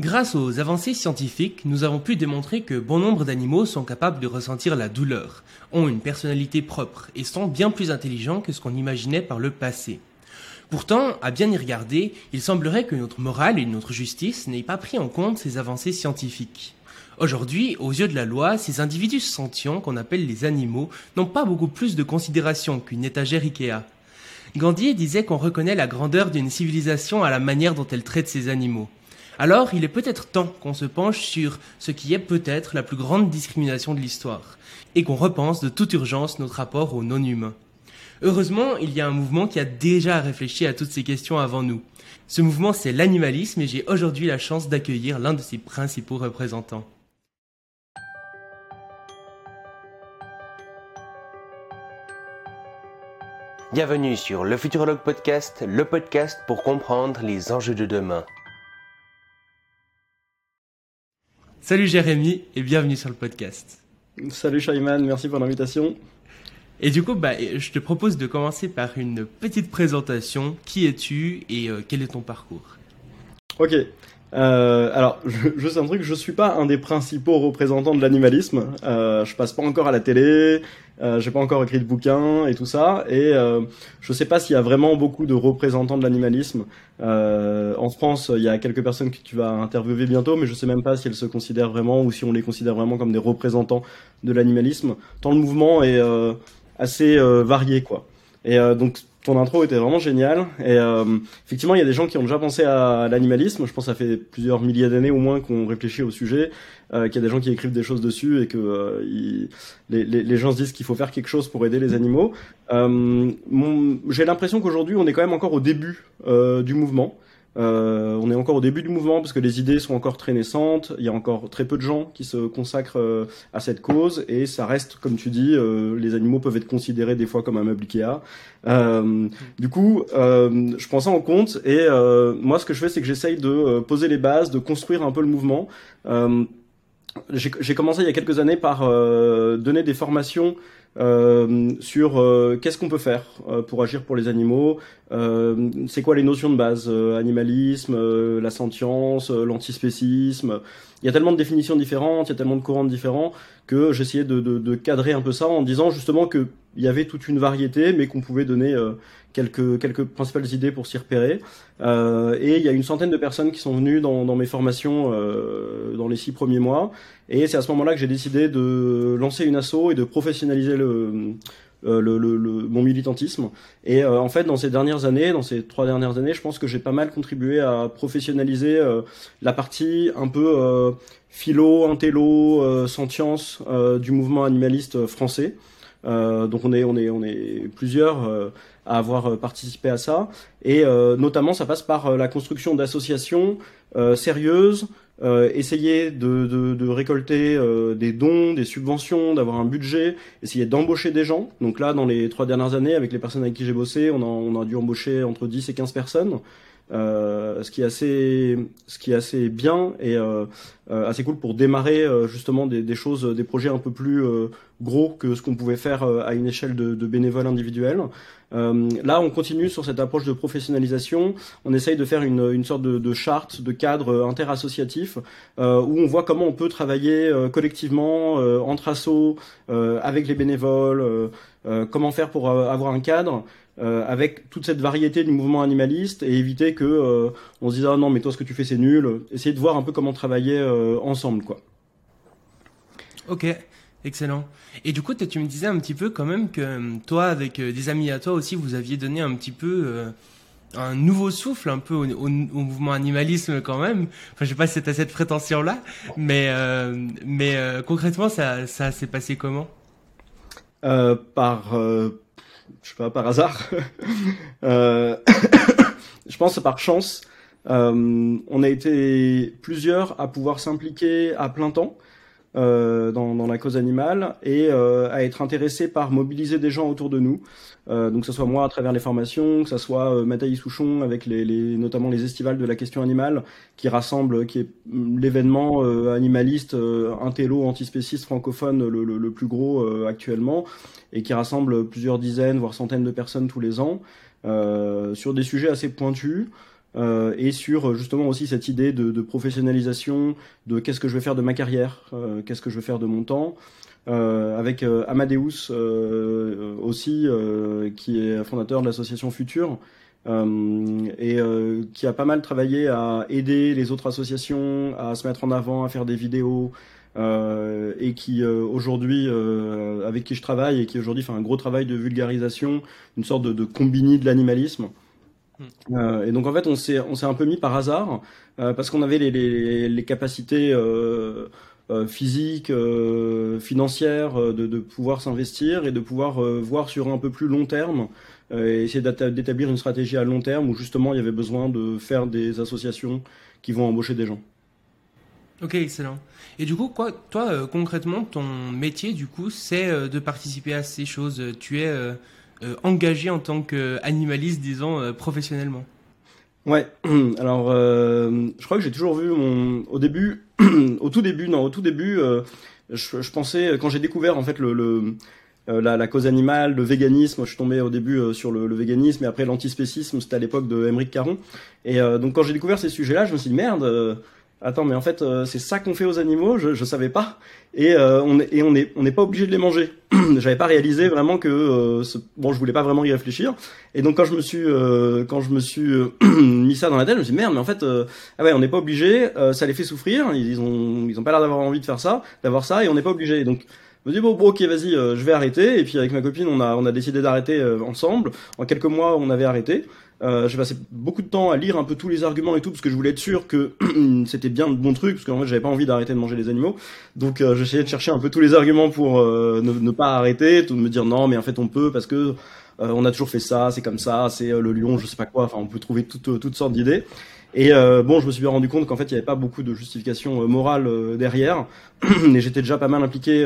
Grâce aux avancées scientifiques, nous avons pu démontrer que bon nombre d'animaux sont capables de ressentir la douleur, ont une personnalité propre et sont bien plus intelligents que ce qu'on imaginait par le passé. Pourtant, à bien y regarder, il semblerait que notre morale et notre justice n'aient pas pris en compte ces avancées scientifiques. Aujourd'hui, aux yeux de la loi, ces individus sentients qu'on appelle les animaux n'ont pas beaucoup plus de considération qu'une étagère Ikea. Gandhi disait qu'on reconnaît la grandeur d'une civilisation à la manière dont elle traite ses animaux. Alors, il est peut-être temps qu'on se penche sur ce qui est peut-être la plus grande discrimination de l'histoire, et qu'on repense de toute urgence notre rapport aux non-humains. Heureusement, il y a un mouvement qui a déjà réfléchi à toutes ces questions avant nous. Ce mouvement, c'est l'animalisme, et j'ai aujourd'hui la chance d'accueillir l'un de ses principaux représentants. Bienvenue sur le Futurologue Podcast, le podcast pour comprendre les enjeux de demain. Salut Jérémy et bienvenue sur le podcast. Salut Shaiman, merci pour l'invitation. Et du coup, bah, je te propose de commencer par une petite présentation. Qui es-tu et euh, quel est ton parcours? Ok. Euh, alors, je, sais un truc, je suis pas un des principaux représentants de l'animalisme. Euh, je passe pas encore à la télé, euh, j'ai pas encore écrit de bouquin et tout ça, et euh, je sais pas s'il y a vraiment beaucoup de représentants de l'animalisme. Euh, en France, il y a quelques personnes que tu vas interviewer bientôt, mais je sais même pas si elles se considèrent vraiment ou si on les considère vraiment comme des représentants de l'animalisme. Tant le mouvement est euh, assez varié, quoi. Et donc ton intro était vraiment génial. Et euh, effectivement, il y a des gens qui ont déjà pensé à l'animalisme. Je pense que ça fait plusieurs milliers d'années au moins qu'on réfléchit au sujet, euh, qu'il y a des gens qui écrivent des choses dessus et que euh, les, les, les, gens se disent qu'il faut faire quelque chose pour aider les animaux. Euh, J'ai l'impression qu'aujourd'hui, on est quand même encore au début euh, du mouvement. Euh, on est encore au début du mouvement parce que les idées sont encore très naissantes. Il y a encore très peu de gens qui se consacrent euh, à cette cause et ça reste, comme tu dis, euh, les animaux peuvent être considérés des fois comme un meuble Ikea. Euh, du coup, euh, je prends ça en compte et moi, ce que je fais, c'est que j'essaye de poser les bases, de construire un peu le mouvement. J'ai commencé il y a quelques années par donner des formations euh, sur euh, qu'est-ce qu'on peut faire euh, pour agir pour les animaux, c'est quoi les notions de base, animalisme, la sentience, l'antispécisme. Il y a tellement de définitions différentes, il y a tellement de courants différents que j'essayais de, de, de, cadrer un peu ça en disant justement qu'il y avait toute une variété, mais qu'on pouvait donner quelques, quelques principales idées pour s'y repérer. Euh, et il y a une centaine de personnes qui sont venues dans, dans mes formations euh, dans les six premiers mois. Et c'est à ce moment-là que j'ai décidé de lancer une asso et de professionnaliser le, euh, le, le, le, mon militantisme. Et euh, en fait, dans ces dernières années, dans ces trois dernières années, je pense que j'ai pas mal contribué à professionnaliser euh, la partie un peu philo, intello, sentience du mouvement animaliste français. donc on est on est on est plusieurs à avoir participé à ça et notamment ça passe par la construction d'associations sérieuses euh, essayer de, de, de récolter euh, des dons, des subventions, d'avoir un budget, essayer d'embaucher des gens. Donc là, dans les trois dernières années, avec les personnes avec qui j'ai bossé, on a, on a dû embaucher entre 10 et 15 personnes. Euh, ce qui est assez, ce qui est assez bien et euh, euh assez cool pour démarrer euh, justement des, des, choses, des projets un peu plus gros que ce qu'on pouvait faire à une échelle de, de bénévoles individuels. là, on continue sur cette approche de professionnalisation. On essaye de faire une, une sorte de, de, charte, de cadre interassociatif où on voit comment on peut travailler collectivement entre assos, avec les bénévoles, comment faire pour avoir un cadre. Euh, avec toute cette variété du mouvement animaliste et éviter que euh, on se dise ah non mais toi ce que tu fais c'est nul. Essayer de voir un peu comment travailler euh, ensemble quoi. Ok. Excellent. Et du coup, tu me disais un petit peu quand même que toi, avec des amis à toi aussi, vous aviez donné un petit peu un nouveau souffle un peu au, au, mouvement animalisme quand même. Enfin, je sais pas si c'était cette prétention-là, mais mais concrètement, ça ça s'est passé comment? Par je sais pas, par hasard. euh, je pense par chance. Euh, on a été plusieurs à pouvoir s'impliquer à plein temps euh, dans, dans, la cause animale et à être intéressés par mobiliser des gens autour de nous. Euh, donc que ce soit moi à travers les formations, que ce soit euh, Mathaïs Souchon avec les, notamment les estivales de la question animale qui rassemble, qui est mm, l'événement euh, animaliste euh, intello antispéciste francophone le, plus gros euh, actuellement et qui rassemble plusieurs dizaines voire centaines de personnes tous les ans sur des sujets assez pointus. et sur justement aussi cette idée de, de professionnalisation, de qu'est-ce que je vais faire de ma carrière, qu'est-ce que je vais faire de mon temps. Avec Amadeus aussi, qui est fondateur de l'association Future, euh, et euh, qui a pas mal travaillé à aider les autres associations à se mettre en avant, à faire des vidéos, euh, et qui aujourd'hui, avec qui je travaille, et qui aujourd'hui fait un gros travail de vulgarisation, une sorte de, de combini de l'animalisme. Hmm. et donc en fait, on s'est on s'est un peu mis par hasard parce qu'on avait les, les, les capacités physiques, financières, de, de pouvoir s'investir et de pouvoir voir sur un peu plus long terme euh, et essayer d'établir une stratégie à long terme où justement il y avait besoin de faire des associations qui vont embaucher des gens. Ok, excellent. Et du coup, quoi, toi, euh, concrètement, ton métier, du coup, c'est euh, de participer à ces choses. Tu es engagé en tant qu'animaliste, disons, professionnellement. Ouais. Alors, je crois que j'ai toujours vu mon. Au début, au tout début, non, au tout début, je, je, pensais quand j'ai découvert en fait le, le euh, la, cause animale, le véganisme. Je suis tombé au début euh, sur le, véganisme et après l'antispécisme, c'était à l'époque de Émeric Caron. Et euh, donc quand j'ai découvert ces sujets-là, je me suis dit merde. Attends, mais en fait, c'est ça qu'on fait aux animaux. Je, je savais pas. Et on et on est on n'est pas obligé de les manger. J'avais pas réalisé vraiment que bon, je voulais pas vraiment y réfléchir. Et donc quand je me suis quand je me suis mis ça dans la tête, je me suis dit merde, mais en fait, ah ouais, on n'est pas obligé. ça les fait souffrir. Ils, ont ils ont pas l'air d'avoir envie de faire ça, d'avoir ça, et on n'est pas obligé. Donc je me dis bon, bon ok vas-y euh, je vais arrêter et puis avec ma copine on a on a décidé d'arrêter euh, ensemble en quelques mois on avait arrêté euh, j'ai passé beaucoup de temps à lire un peu tous les arguments et tout parce que je voulais être sûr que c'était bien le bon truc parce qu'en fait j'avais pas envie d'arrêter de manger les animaux donc euh, j'essayais de chercher un peu tous les arguments pour ne, ne, pas arrêter de me dire non mais en fait on peut parce que on a toujours fait ça c'est comme ça c'est le lion je sais pas quoi enfin on peut trouver toutes toutes sortes d'idées et euh, bon, je me suis bien rendu compte qu'en fait, il n'y avait pas beaucoup de justification euh, morale euh, derrière. et j'étais déjà pas mal impliqué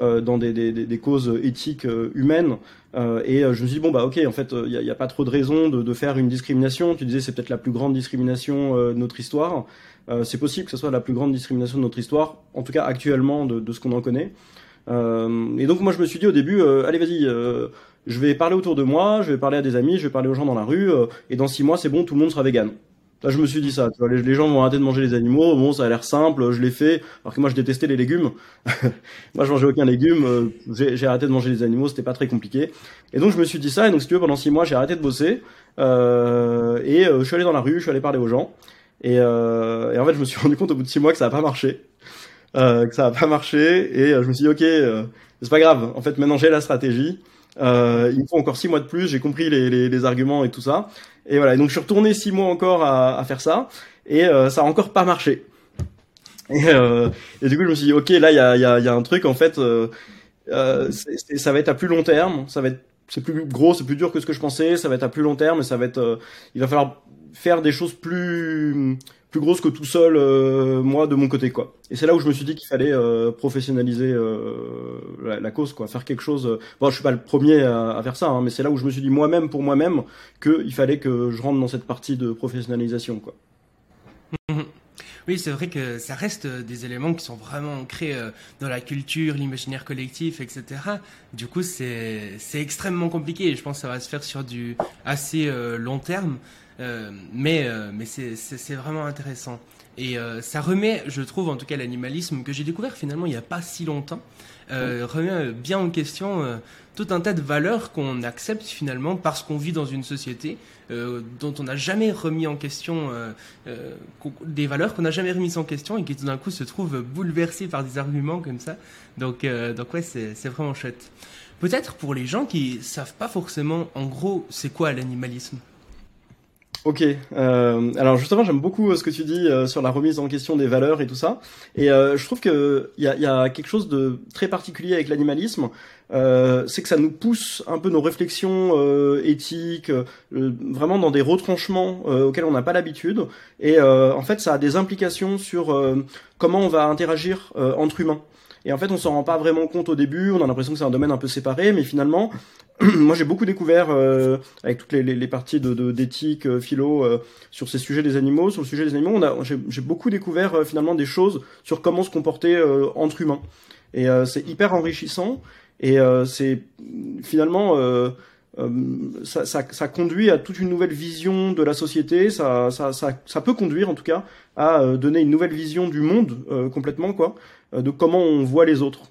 dans des, des, des, causes éthiques humaines. et je me suis dit, bon, bah ok, en fait, il n'y a, a, pas trop de raison de, de, faire une discrimination. Tu disais, c'est peut-être la plus grande discrimination de notre histoire. c'est possible que ce soit la plus grande discrimination de notre histoire, en tout cas actuellement, de, de ce qu'on en connaît. et donc moi, je me suis dit au début, allez, vas-y je vais parler autour de moi, je vais parler à des amis, je vais parler aux gens dans la rue, et dans six mois, c'est bon, tout le monde sera vegan. Là, je me suis dit ça. Les, gens vont arrêter de manger les animaux. Bon, ça a l'air simple. Je l'ai fait. Alors que moi, je détestais les légumes. moi, je mangeais aucun légume. Euh, j'ai arrêté de manger les animaux. C'était pas très compliqué. Et donc, je me suis dit ça. Et donc, si tu veux, pendant six mois, j'ai arrêté de bosser. Euh, et euh, je suis allé dans la rue. Je suis allé parler aux gens. Et, euh, en fait, je me suis rendu compte au bout de six mois que ça a pas marché. que ça a pas marché. Et je me suis dit, ok, c'est pas grave. En fait, maintenant, j'ai la stratégie. Euh, il me faut encore six mois de plus. J'ai compris les, les, les, arguments et tout ça. Et voilà. donc je suis retourné six mois encore à, à faire ça, et euh, ça a encore pas marché. Et, euh, et, du coup, je me suis dit, ok, là, il y a, y, a, y a, un truc en fait. Euh, euh ça va être à plus long terme. Ça va être, c'est plus gros, c'est plus dur que ce que je pensais. Ça va être à plus long terme, et ça va être. Euh, il va falloir faire des choses plus plus grosse que tout seul euh, moi de mon côté quoi. Et c'est là où je me suis dit qu'il fallait euh, professionnaliser euh, la, cause quoi, faire quelque chose. Bon, je suis pas le premier à, faire ça, hein, mais c'est là où je me suis dit moi-même pour moi-même qu'il fallait que je rentre dans cette partie de professionnalisation quoi. Oui, c'est vrai que ça reste des éléments qui sont vraiment ancrés dans la culture, l'imaginaire collectif, etc. Du coup, c'est extrêmement compliqué. Et je pense que ça va se faire sur du assez long terme. Euh, mais euh, mais c'est vraiment intéressant. Et euh, ça remet, je trouve en tout cas l'animalisme que j'ai découvert finalement il n'y a pas si longtemps, remet bien en question tout un tas de valeurs qu'on accepte finalement parce qu'on vit dans une société dont on n'a jamais remis en question des valeurs qu'on n'a jamais remises en question et qui tout d'un coup se trouvent bouleversées par des arguments comme ça. Donc donc ouais c'est vraiment chouette. Peut-être pour les gens qui savent pas forcément en gros c'est quoi l'animalisme? Ok, euh, alors justement j'aime beaucoup euh, ce que tu dis euh, sur la remise en question des valeurs et tout ça, et euh, je trouve que il y a, y a, quelque chose de très particulier avec l'animalisme, c'est que ça nous pousse un peu nos réflexions éthiques, vraiment dans des retranchements auxquels on n'a pas l'habitude, et en fait ça a des implications sur comment on va interagir entre humains. Et en fait, on s'en rend pas vraiment compte au début. On a l'impression que c'est un domaine un peu séparé, mais finalement, moi j'ai beaucoup découvert euh, avec toutes les, les, les parties de d'éthique, euh, philo euh, sur ces sujets des animaux, sur le sujet des animaux, on a j'ai beaucoup découvert euh, finalement des choses sur comment se comporter entre humains. Et c'est hyper enrichissant et c'est finalement ça, ça, ça, conduit à toute une nouvelle vision de la société. Ça, ça, ça, ça peut conduire, en tout cas, à donner une nouvelle vision du monde complètement, quoi, de comment on voit les autres.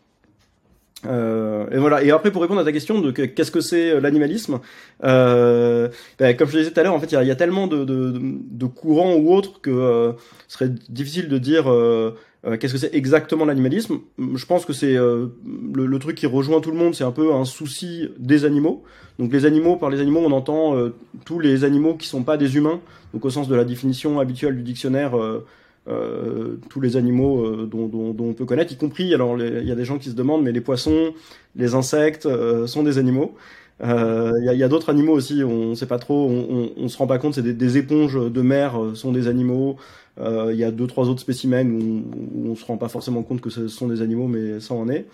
Euh, et voilà. Et après, pour répondre à ta question de qu'est-ce que c'est euh, l'animalisme, euh, ben, comme je le disais tout à l'heure, en fait, il y, a, tellement de, courants ou autres que euh, ce serait difficile de dire euh, qu'est-ce que c'est exactement l'animalisme. Je pense que c'est le, le, truc qui rejoint tout le monde, c'est un peu un souci des animaux. Donc les animaux, par les animaux, on entend tous les animaux qui sont pas des humains. Donc au sens de la définition habituelle du dictionnaire. Euh, tous les animaux euh, dont, dont, dont, on peut connaître, y compris, alors il y a des gens qui se demandent, mais les poissons, les insectes euh, sont des animaux. Il y a, a d'autres animaux aussi, on ne sait pas trop, on, on, on, se rend pas compte, c'est des, des, éponges de mer sont des animaux. Il y a deux, trois autres spécimens où, on se rend pas forcément compte que ce sont des animaux, mais ça en est.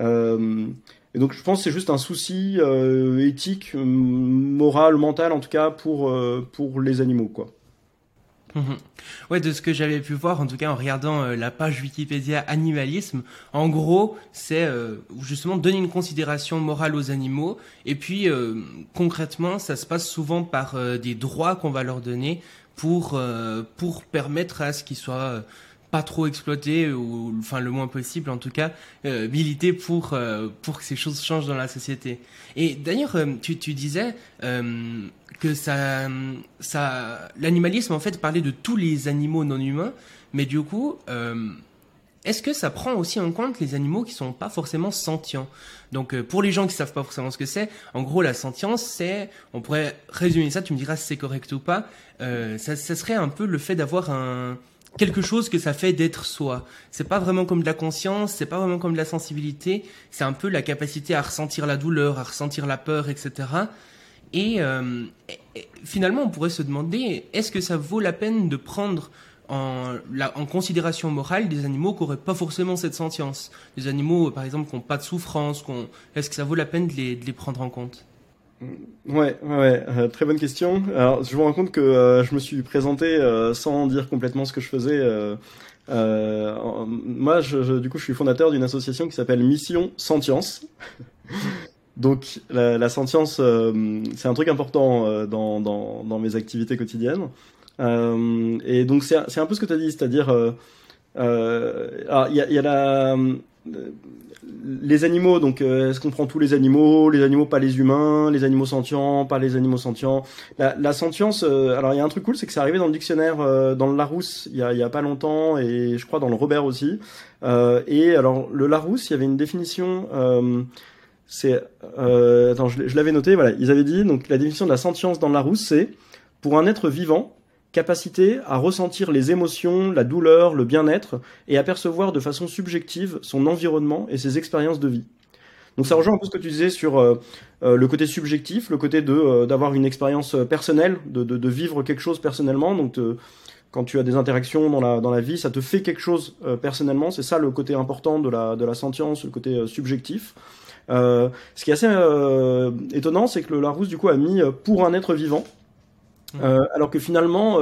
et donc je pense que c'est juste un souci éthique, moral, mental en tout cas pour, pour les animaux, quoi. Mhm. Ouais, de ce que j'avais pu voir, en tout cas en regardant euh, la page Wikipédia animalisme, en gros, c'est euh, justement donner une considération morale aux animaux, et puis euh, concrètement, ça se passe souvent par des droits qu'on va leur donner pour pour permettre à ce qu'ils soient pas trop exploités ou enfin le moins possible en tout cas militer pour pour que ces choses changent dans la société. Et d'ailleurs, tu tu disais que ça, ça, l'animalisme en fait parlait de tous les animaux non humains, mais du coup, euh, est-ce que ça prend aussi en compte les animaux qui sont pas forcément sentients? Donc euh, pour les gens qui savent pas forcément ce que c'est, en gros la sentience c'est, on pourrait résumer ça, tu me diras si c'est correct ou pas, euh, ça, ça serait un peu le fait d'avoir un quelque chose que ça fait d'être soi. C'est pas vraiment comme de la conscience, c'est pas vraiment comme de la sensibilité, c'est un peu la capacité à ressentir la douleur, à ressentir la peur, etc. Euh, et, finalement, on pourrait se demander, est-ce que ça vaut la peine de prendre en, considération morale des animaux qui n'auraient pas forcément cette sentience? Des animaux, par exemple, qui n'ont pas de souffrance, est-ce que ça vaut la peine de les, de les prendre en compte? Ouais, ouais, euh, très bonne question. Alors, je me rends compte que euh, je me suis présenté sans dire complètement ce que je faisais. moi, je, du coup, je suis fondateur d'une association qui s'appelle Mission Sentience. Donc la, la sentience, euh, c'est un truc important euh, dans, dans, dans, mes activités quotidiennes. Euh, et donc c'est un peu ce que tu as dit, c'est-à-dire, il y a, y a la, les animaux, donc est-ce qu'on prend tous les animaux, les animaux pas les humains, les animaux sentients, pas les animaux sentients? La, la sentience, alors il y a un truc cool, c'est que c'est arrivé dans le dictionnaire, dans le Larousse, il y a, y a pas longtemps, et je crois dans le Robert aussi. et alors le Larousse, il y avait une définition c'est euh, attends, je, l'avais noté. Voilà, ils avaient dit donc la définition de la sentience dans la Larousse, c'est pour un être vivant, capacité à ressentir les émotions, la douleur, le bien-être et à percevoir de façon subjective son environnement et ses expériences de vie. Donc ça rejoint un peu ce que tu disais sur euh, euh le côté subjectif, le côté de euh, d'avoir une expérience euh, personnelle, de, de, de, vivre quelque chose personnellement. Donc quand tu as des interactions dans la dans la vie, ça te fait quelque chose personnellement. C'est ça le côté important de la de la sentience, le côté subjectif. Euh, ce qui est assez euh, étonnant, c'est que le Larousse du coup a mis euh, pour un être vivant, mmh. alors que finalement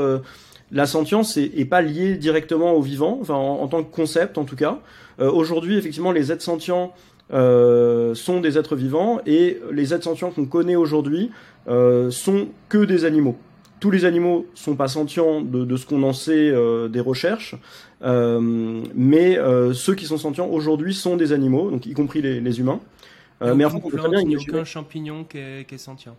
la sentience est, pas liée directement au vivant, enfin en, tant que concept en tout cas. Aujourd'hui, effectivement, les êtres sentients euh, sont des êtres vivants et les êtres sentients qu'on connaît aujourd'hui euh, sont que des animaux. Tous les animaux sont pas sentients de, de ce qu'on en sait euh, des recherches, mais ceux qui sont sentients aujourd'hui sont des animaux, donc y compris les, les humains. Euh, mais en fait, il n'y a aucun champignon qui est, qui est sentient.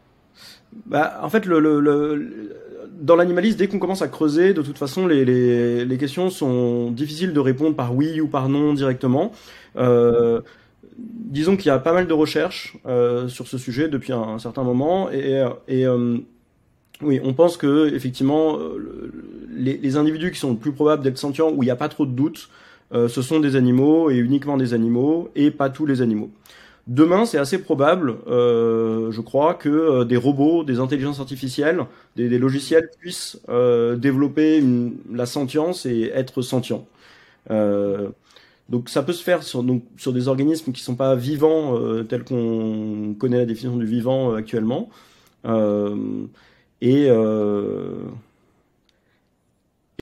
Bah, en fait, dans l'animalisme, dès qu'on commence à creuser, de toute façon, les, questions sont difficiles de répondre par oui ou par non directement. Euh, disons qu'il y a pas mal de recherches euh, sur ce sujet depuis un, certain moment, et, euh, oui, on pense que effectivement, les, individus qui sont le plus probables d'être sentients, où il n'y a pas trop de doutes, ce sont des animaux et uniquement des animaux, et pas tous les animaux. Demain, c'est assez probable, euh, je crois, que euh, des robots, des intelligences artificielles, des, logiciels puissent euh, développer la sentience et être sentients. Donc ça peut se faire sur, sur des organismes qui sont pas vivants tels qu'on connaît la définition du vivant actuellement. et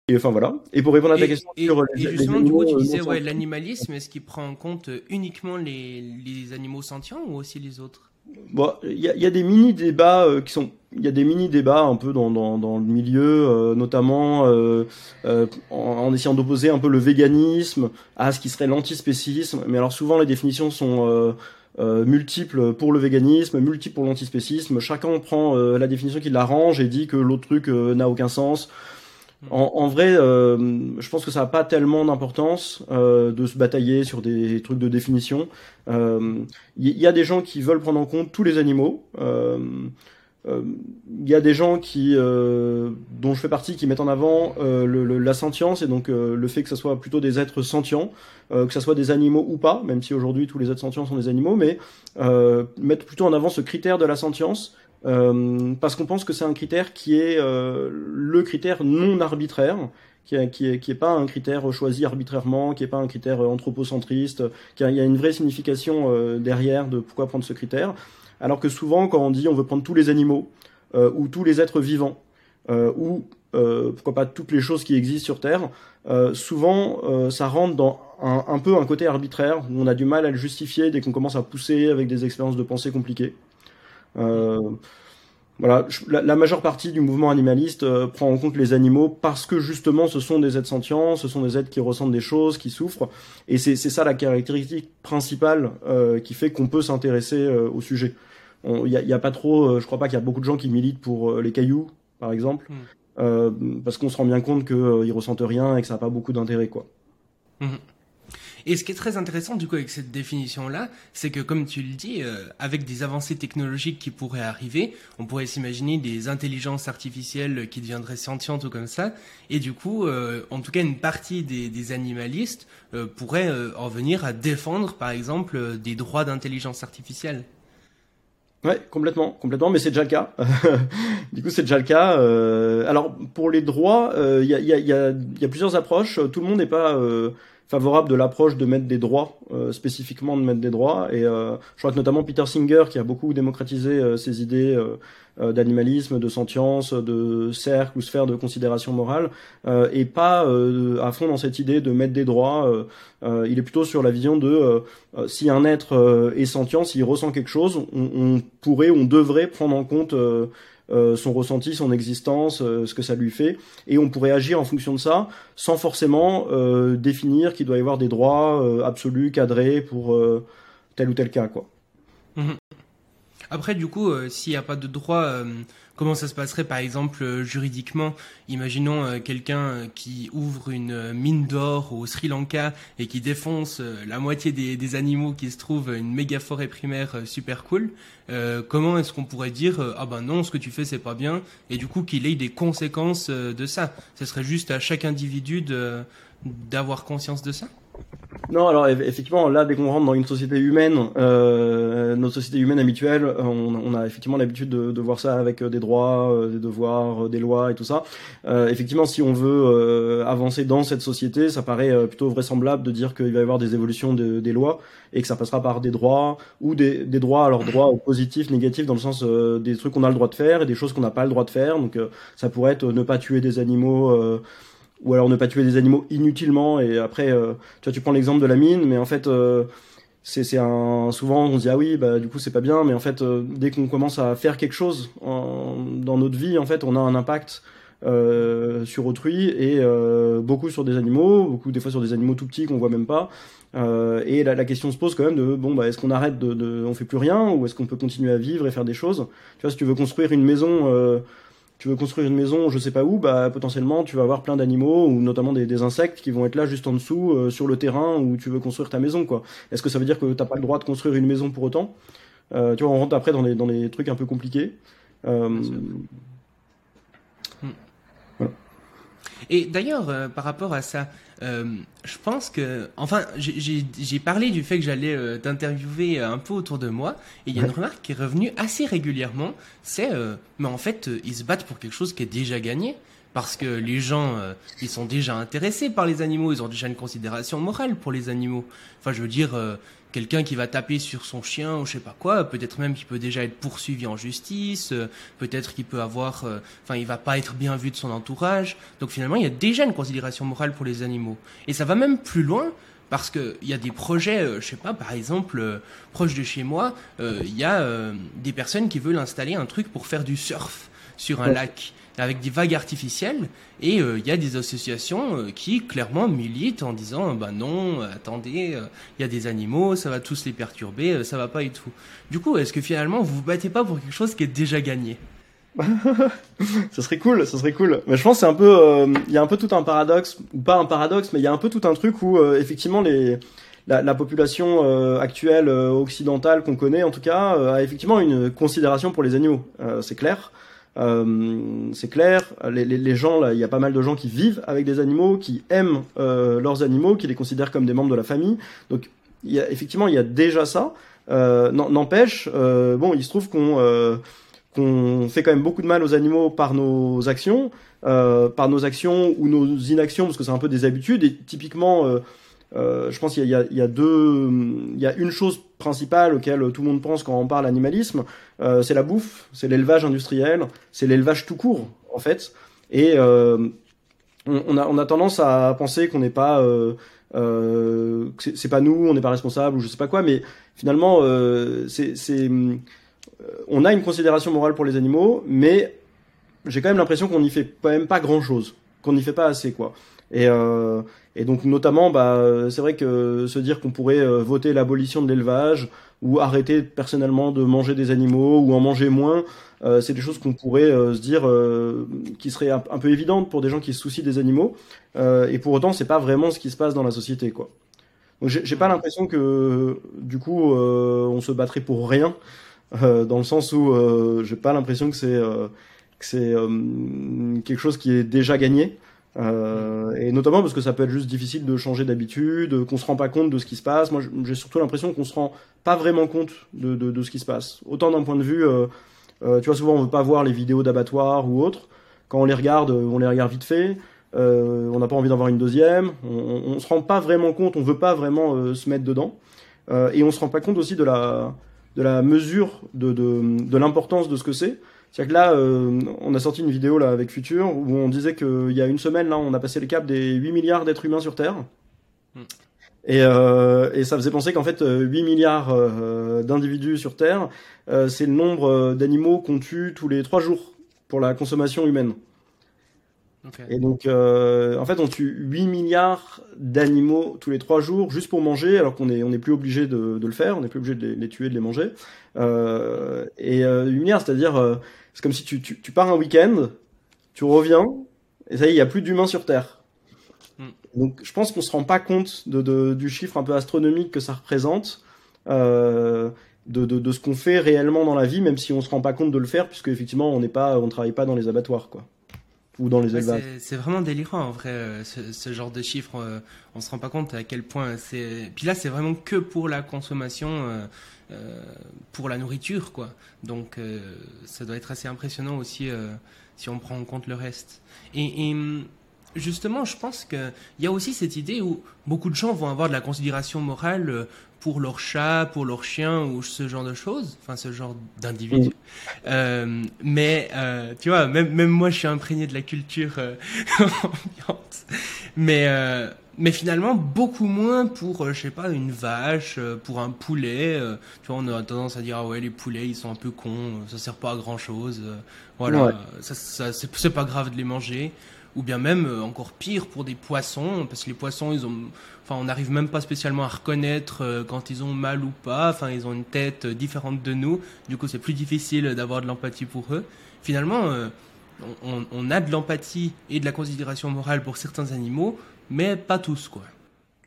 et enfin voilà. Et pour répondre à ta question sur et justement, du coup, tu disais ouais, l'animalisme, est-ce qu'il prend en compte uniquement les, les animaux sentients ou aussi les autres? Bon, il y a, y a, des mini débats qui sont il y a des mini débats un peu dans, dans, dans le milieu, notamment euh, euh, en, en, essayant d'opposer un peu le véganisme à ce qui serait l'antispécisme. Mais alors souvent les définitions sont euh, multiples pour le véganisme, multiples pour l'antispécisme. Chacun prend euh, la définition qui l'arrange et dit que l'autre truc euh, n'a aucun sens. En, vrai, je pense que ça n'a pas tellement d'importance de se batailler sur des trucs de définition. Il y, a des gens qui veulent prendre en compte tous les animaux. Euh, il y a des gens qui, euh, dont je fais partie, qui mettent en avant euh, le, la sentience et donc le fait que ce soit plutôt des êtres sentients, que ce soit des animaux ou pas, même si aujourd'hui tous les êtres sentients sont des animaux, mais mettre plutôt en avant ce critère de la sentience parce qu'on pense que c'est un critère qui est le critère non arbitraire, qui est, qui, est, qui est pas un critère choisi arbitrairement, qui est pas un critère anthropocentriste, qui a, il y a une vraie signification derrière de pourquoi prendre ce critère. Alors que souvent, quand on dit on veut prendre tous les animaux, euh, ou tous les êtres vivants, euh, ou euh, pourquoi pas toutes les choses qui existent sur Terre, souvent ça rentre dans un, peu un côté arbitraire, où on a du mal à le justifier dès qu'on commence à pousser avec des expériences de pensée compliquées. Voilà, la, majeure partie du mouvement animaliste prend en compte les animaux parce que justement ce sont des êtres sentients, ce sont des êtres qui ressentent des choses, qui souffrent, et c'est ça la caractéristique principale qui fait qu'on peut s'intéresser au sujet. Il y a, pas trop, euh, je crois pas qu'il y a beaucoup de gens qui militent pour euh, les cailloux, par exemple, euh, parce qu'on se rend bien compte qu'ils ressentent rien et que ça n'a pas beaucoup d'intérêt, quoi. Hmm. Et ce qui est très intéressant du coup avec cette définition-là, c'est que comme tu le dis, avec des avancées technologiques qui pourraient arriver, on pourrait s'imaginer des intelligences artificielles qui deviendraient sentientes ou comme ça, et du coup, en tout cas, une partie des, des animalistes pourrait en venir à défendre, par exemple, des droits d'intelligence artificielle. Ouais, complètement, complètement, mais c'est déjà le cas. du coup, c'est déjà le cas. Euh, alors, pour les droits, il euh, y, a, y, a, y, a, y, a, plusieurs approches. Tout le monde n'est pas euh, favorable de l'approche de mettre des droits, euh, spécifiquement de mettre des droits. Et je crois que notamment Peter Singer, qui a beaucoup démocratisé ces idées d'animalisme, de sentience, de cercle ou sphère de considération morale, et pas à fond dans cette idée de mettre des droits. il est plutôt sur la vision de si un être est sentient, s'il ressent quelque chose, on, pourrait, on devrait prendre en compte euh, son ressenti, son existence, euh, ce que ça lui fait, et on pourrait agir en fonction de ça, sans forcément euh, définir qu'il doit y avoir des droits absolus, cadrés pour tel ou tel cas, quoi. Mhm. Après, du coup, s'il n'y a pas de droit Comment ça se passerait par exemple euh, juridiquement? Imaginons euh, quelqu'un euh, qui ouvre une mine d'or au Sri Lanka et qui défonce la moitié des, animaux qui se trouvent, une méga forêt primaire super cool. comment est-ce qu'on pourrait dire ah ben non, ce que tu fais c'est pas bien et du coup qu'il ait des conséquences de ça? Ce serait juste à chaque individu d'avoir conscience de ça? Non, alors effectivement, là, dès qu'on rentre dans une société humaine, euh, notre société humaine habituelle, on, on a effectivement l'habitude de, de, voir ça avec euh, des droits, euh, des devoirs, euh, des lois et tout ça. Euh, effectivement, si on veut avancer dans cette société, ça paraît plutôt vraisemblable de dire qu'il va y avoir des évolutions de, des lois et que ça passera par des droits ou des, des droits, alors droits positifs, négatifs, dans le sens des trucs qu'on a le droit de faire et des choses qu'on n'a pas le droit de faire. Donc, ça pourrait être ne pas tuer des animaux ou alors ne pas tuer des animaux inutilement et après euh, tu vois tu prends l'exemple de la mine mais en fait euh, c'est un souvent on se dit ah oui bah du coup c'est pas bien mais en fait euh, dès qu'on commence à faire quelque chose dans notre vie en fait on a un impact sur autrui et beaucoup sur des animaux beaucoup des fois sur des animaux tout petits qu'on voit même pas. Et la, la, question se pose quand même de bon bah est-ce qu'on arrête de, de on fait plus rien ou est-ce qu'on peut continuer à vivre et faire des choses? Tu vois si tu veux construire une maison tu veux construire une maison, je sais pas où, bah potentiellement tu vas avoir plein d'animaux ou notamment des, des, insectes qui vont être là juste en dessous euh, sur le terrain où tu veux construire ta maison quoi. Est-ce que ça veut dire que t'as pas le droit de construire une maison pour autant? Euh, Tu vois, on rentre après dans les dans les trucs un peu compliqués. Euh, et d'ailleurs, euh, par rapport à ça, euh, je pense que, enfin, j'ai parlé du fait que j'allais euh, t'interviewer un peu autour de moi, et il y a une remarque qui est revenue assez régulièrement, c'est, mais en fait, ils se battent pour quelque chose qui est déjà gagné parce que les gens, ils sont déjà intéressés par les animaux, ils ont déjà une considération morale pour les animaux. Enfin, je veux dire, quelqu'un qui va taper sur son chien ou je sais pas quoi, peut-être même qu'il peut déjà être poursuivi en justice, euh, peut-être qu'il peut avoir, euh, enfin il va pas être bien vu de son entourage. Donc finalement il y a déjà une considération morale pour les animaux. Et ça va même plus loin Parce qu'il y a des projets, euh, je sais pas, par exemple, euh, proche de chez moi, il y a des personnes qui veulent installer un truc pour faire du surf sur un lac avec des vagues artificielles et il y a des associations qui clairement militent en disant bah non attendez il y a des animaux ça va tous les perturber ça va pas et tout du coup est-ce que finalement vous vous battez pas pour quelque chose qui est déjà gagné? Ça serait cool, ça serait cool. Mais je pense c'est un peu, euh, il y a un peu tout un paradoxe, ou pas un paradoxe, mais il y a un peu tout un truc où euh, effectivement les la, la population euh, actuelle occidentale qu'on connaît en tout cas a effectivement une considération pour les animaux. c'est clair. C'est clair, les, les, les, gens, il y a pas mal de gens qui vivent avec des animaux, qui aiment leurs animaux, qui les considèrent comme des membres de la famille. Donc, y a, effectivement, il y a déjà ça. N'empêche, bon, il se trouve qu'on qu'on fait quand même beaucoup de mal aux animaux par nos actions, euh, par nos actions ou nos inactions, parce que c'est un peu des habitudes. Et typiquement, euh, euh, je pense qu'il y, y, a, deux, il y a une chose principale auquel tout le monde pense quand on parle animalisme, euh, c'est la bouffe, c'est l'élevage industriel, c'est l'élevage tout court en fait. Et euh, on, on, a, on, a, tendance à penser qu'on n'est pas, c'est pas nous, on n'est pas responsable ou je sais pas quoi, mais finalement c'est euh, on a une considération morale pour les animaux, mais j'ai quand même l'impression qu'on n'y fait quand même pas grand chose, qu'on n'y fait pas assez, quoi. Et, euh, et donc notamment, bah, c'est vrai que se dire qu'on pourrait euh, voter l'abolition de l'élevage ou arrêter personnellement de manger des animaux ou en manger moins, euh, c'est des choses qu'on pourrait euh, se dire euh, qui seraient un, peu évidentes pour des gens qui se soucient des animaux. et pour autant, c'est pas vraiment ce qui se passe dans la société, quoi. Donc j'ai pas l'impression que du coup on se battrait pour rien. Euh, dans le sens où euh, j'ai pas l'impression que c'est euh, que c'est quelque chose qui est déjà gagné. Et notamment parce que ça peut être juste difficile de changer d'habitude, qu'on se rend pas compte de ce qui se passe. Moi, j'ai surtout l'impression qu'on se rend pas vraiment compte de, de, de ce qui se passe. Autant d'un point de vue, euh, tu vois, souvent on veut pas voir les vidéos d'abattoirs ou autres. Quand on les regarde, on les regarde vite fait. Euh, on n'a pas envie d'en voir une deuxième. On, on, se rend pas vraiment compte. On veut pas vraiment se mettre dedans. et on se rend pas compte aussi de la de la mesure de, de, de l'importance de ce que c'est. C'est-à-dire que là, euh, on a sorti une vidéo là avec Futur où on disait qu'il y a une semaine, là, on a passé le cap des 8 milliards d'êtres humains sur Terre. Mm. Et, euh, et, ça faisait penser qu'en fait, 8 euh, milliards euh, d'individus sur Terre, euh, c'est le nombre d'animaux qu'on tue tous les 3 jours pour la consommation humaine. Et donc, euh, en fait, on tue 8 milliards d'animaux tous les 3 jours juste pour manger, alors qu'on n'est on est plus obligé de, de, le faire, on n'est plus obligé de les, tuer, de les manger. Euh, et euh, 8 milliards, c'est-à-dire, euh, c'est comme si tu, tu, tu pars un week-end, tu reviens, et ça y est, il n'y a plus d'humains sur Terre. Mm. Donc, je pense qu'on se rend pas compte de, de, du chiffre un peu astronomique que ça représente. Euh, de, de, de, ce qu'on fait réellement dans la vie, même si on se rend pas compte de le faire, puisque effectivement on n'est pas, on travaille pas dans les abattoirs, quoi ou dans les élevages. C'est vraiment délirant en vrai, euh, ce, ce genre de chiffres. Euh, on se rend pas compte à quel point c'est. Puis là, c'est vraiment que pour la consommation, euh, pour la nourriture, quoi. Donc, euh, ça doit être assez impressionnant aussi si on prend en compte le reste. Et, et justement, je pense qu'il y a aussi cette idée où beaucoup de gens vont avoir de la considération morale pour leur chat, pour leur chien ou ce genre de choses, enfin ce genre d'individu. Mm. Euh, mais euh, tu vois, même, même moi, je suis imprégné de la culture euh, ambiante. Mais euh, mais finalement beaucoup moins pour euh, je sais pas une vache, euh, pour un poulet. tu vois, on a tendance à dire ah ouais les poulets ils sont un peu cons, ça sert pas à grand chose. voilà, ouais. ça, ça c'est pas grave de les manger ou bien même euh, encore pire pour des poissons, parce que les poissons, ils ont, enfin, on n'arrive même pas spécialement à reconnaître euh, quand ils ont mal ou pas. Enfin, ils ont une tête euh, différente de nous. Du coup, c'est plus difficile d'avoir de l'empathie pour eux. Finalement, on, on, a de l'empathie et de la considération morale pour certains animaux, mais pas tous, quoi.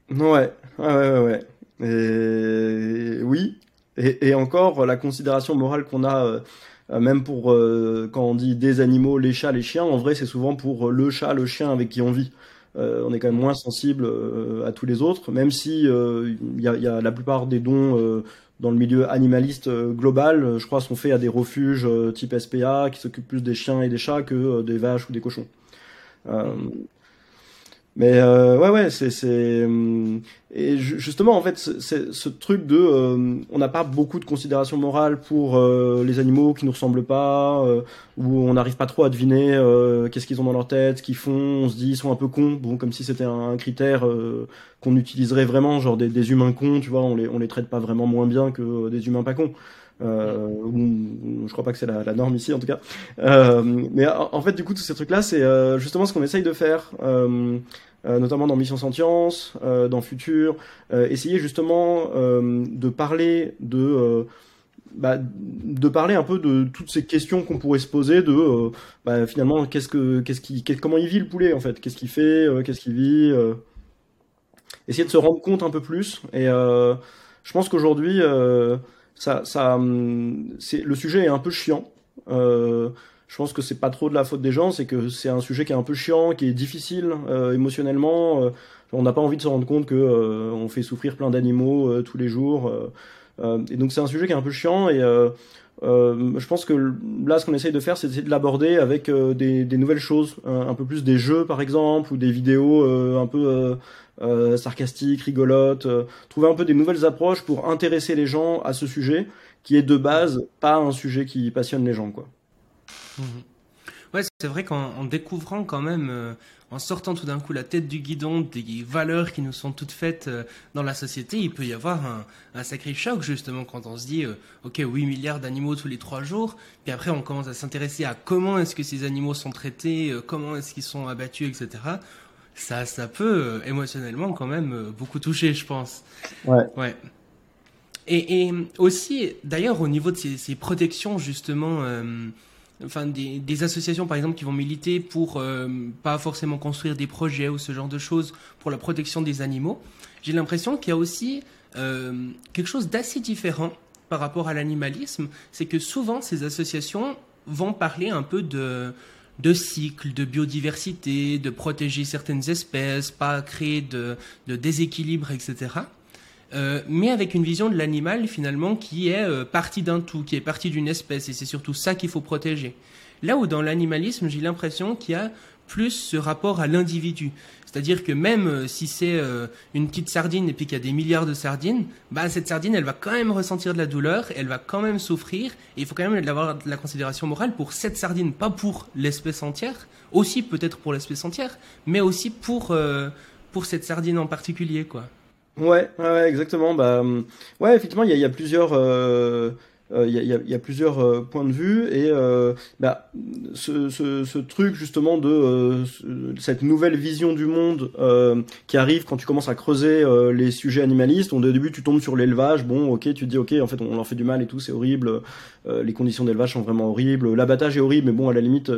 Ouais, ouais, ouais, ouais. Et oui. Et, et encore, la considération morale qu'on a euh, même pour euh, quand on dit des animaux, les chats, les chiens, en vrai c'est souvent pour le chat, le chien avec qui on vit. Euh, on est quand même moins sensible à tous les autres, même si il y a, y, a, la plupart des dons dans le milieu animaliste global, je crois, sont faits à des refuges type SPA qui s'occupent plus des chiens et des chats que des vaches ou des cochons. Mais euh, ouais, ouais, c'est c'est hum, et justement en fait c'est ce truc de euh, on n'a pas beaucoup de considération morale pour euh, les animaux qui nous ressemblent pas, euh, où on n'arrive pas trop à deviner qu'est-ce qu'ils ont dans leur tête, qu'ils font. On se dit ils sont un peu cons, bon comme si c'était un, critère qu'on utiliserait vraiment, genre des, des, humains cons, tu vois, on les on les traite pas vraiment moins bien que des humains pas cons. Euh, je crois pas que c'est la, la, norme ici en tout cas. Euh, mais en, fait, du coup, tous ces trucs-là, c'est euh, justement ce qu'on essaye de faire, euh, euh, notamment dans Mission Sentience, dans Futur, essayer justement de parler de bah, de parler un peu de toutes ces questions qu'on pourrait se poser de bah, finalement qu'est-ce que qu'est-ce qui comment il vit le poulet en fait? Qu'est-ce qu'il fait qu'est-ce qu'il vit essayer de se rendre compte un peu plus et je pense qu'aujourd'hui ça, ça, hum, c'est le sujet est un peu chiant. Euh, je pense que c'est pas trop de la faute des gens, c'est que c'est un sujet qui est un peu chiant, qui est difficile euh, émotionnellement. Euh, on n'a pas envie de se rendre compte que euh, on fait souffrir plein d'animaux euh, tous les jours. et donc c'est un sujet qui est un peu chiant et je pense que là, ce qu'on essaye de faire, c'est de l'aborder avec des, des, nouvelles choses, un, peu plus des jeux par exemple, ou des vidéos un peu euh, sarcastique, rigolote, euh, trouver un peu des nouvelles approches pour intéresser les gens à ce sujet qui est de base pas un sujet qui passionne les gens quoi. Mmh. Ouais, c'est vrai qu'en découvrant quand même, euh, en sortant tout d'un coup la tête du guidon des valeurs qui nous sont toutes faites dans la société, il peut y avoir un, un, sacré choc justement quand on se dit, ok, 8 milliards d'animaux tous les 3 jours, puis après on commence à s'intéresser à comment est-ce que ces animaux sont traités, comment est-ce qu'ils sont abattus, etc ça, ça peut euh, émotionnellement quand même euh, beaucoup toucher, je pense. Ouais. Ouais. Et, et aussi, d'ailleurs, au niveau de ces, ces protections, justement, euh, enfin, des, des, associations, par exemple, qui vont militer pour pas forcément construire des projets ou ce genre de choses pour la protection des animaux, j'ai l'impression qu'il y a aussi quelque chose d'assez différent par rapport à l'animalisme. C'est que souvent, ces associations vont parler un peu de de cycles, de biodiversité, de protéger certaines espèces, pas créer de, de déséquilibre, etc. Euh, mais avec une vision de l'animal finalement qui est euh, partie d'un tout, qui est partie d'une espèce, et c'est surtout ça qu'il faut protéger. Là où dans l'animalisme, j'ai l'impression qu'il y a plus ce rapport à l'individu. C'est-à-dire que même euh, si c'est euh, une petite sardine et puis qu'il y a des milliards de sardines, bah, cette sardine, elle va quand même ressentir de la douleur, elle va quand même souffrir, et il faut quand même avoir de la considération morale pour cette sardine, pas pour l'espèce entière, aussi peut-être pour l'espèce entière, mais aussi pour, euh, pour cette sardine en particulier, quoi. Ouais, ouais, exactement. Bah, hum, ouais, effectivement, il y y a, plusieurs il euh, y, y, y, a, plusieurs euh, points de vue et euh, bah, ce, ce, ce, truc justement de cette nouvelle vision du monde qui arrive quand tu commences à creuser les sujets animalistes. au début tu tombes sur l'élevage, bon ok tu te dis ok en fait on leur fait du mal et tout c'est horrible, les conditions d'élevage sont vraiment horribles, l'abattage est horrible mais bon à la limite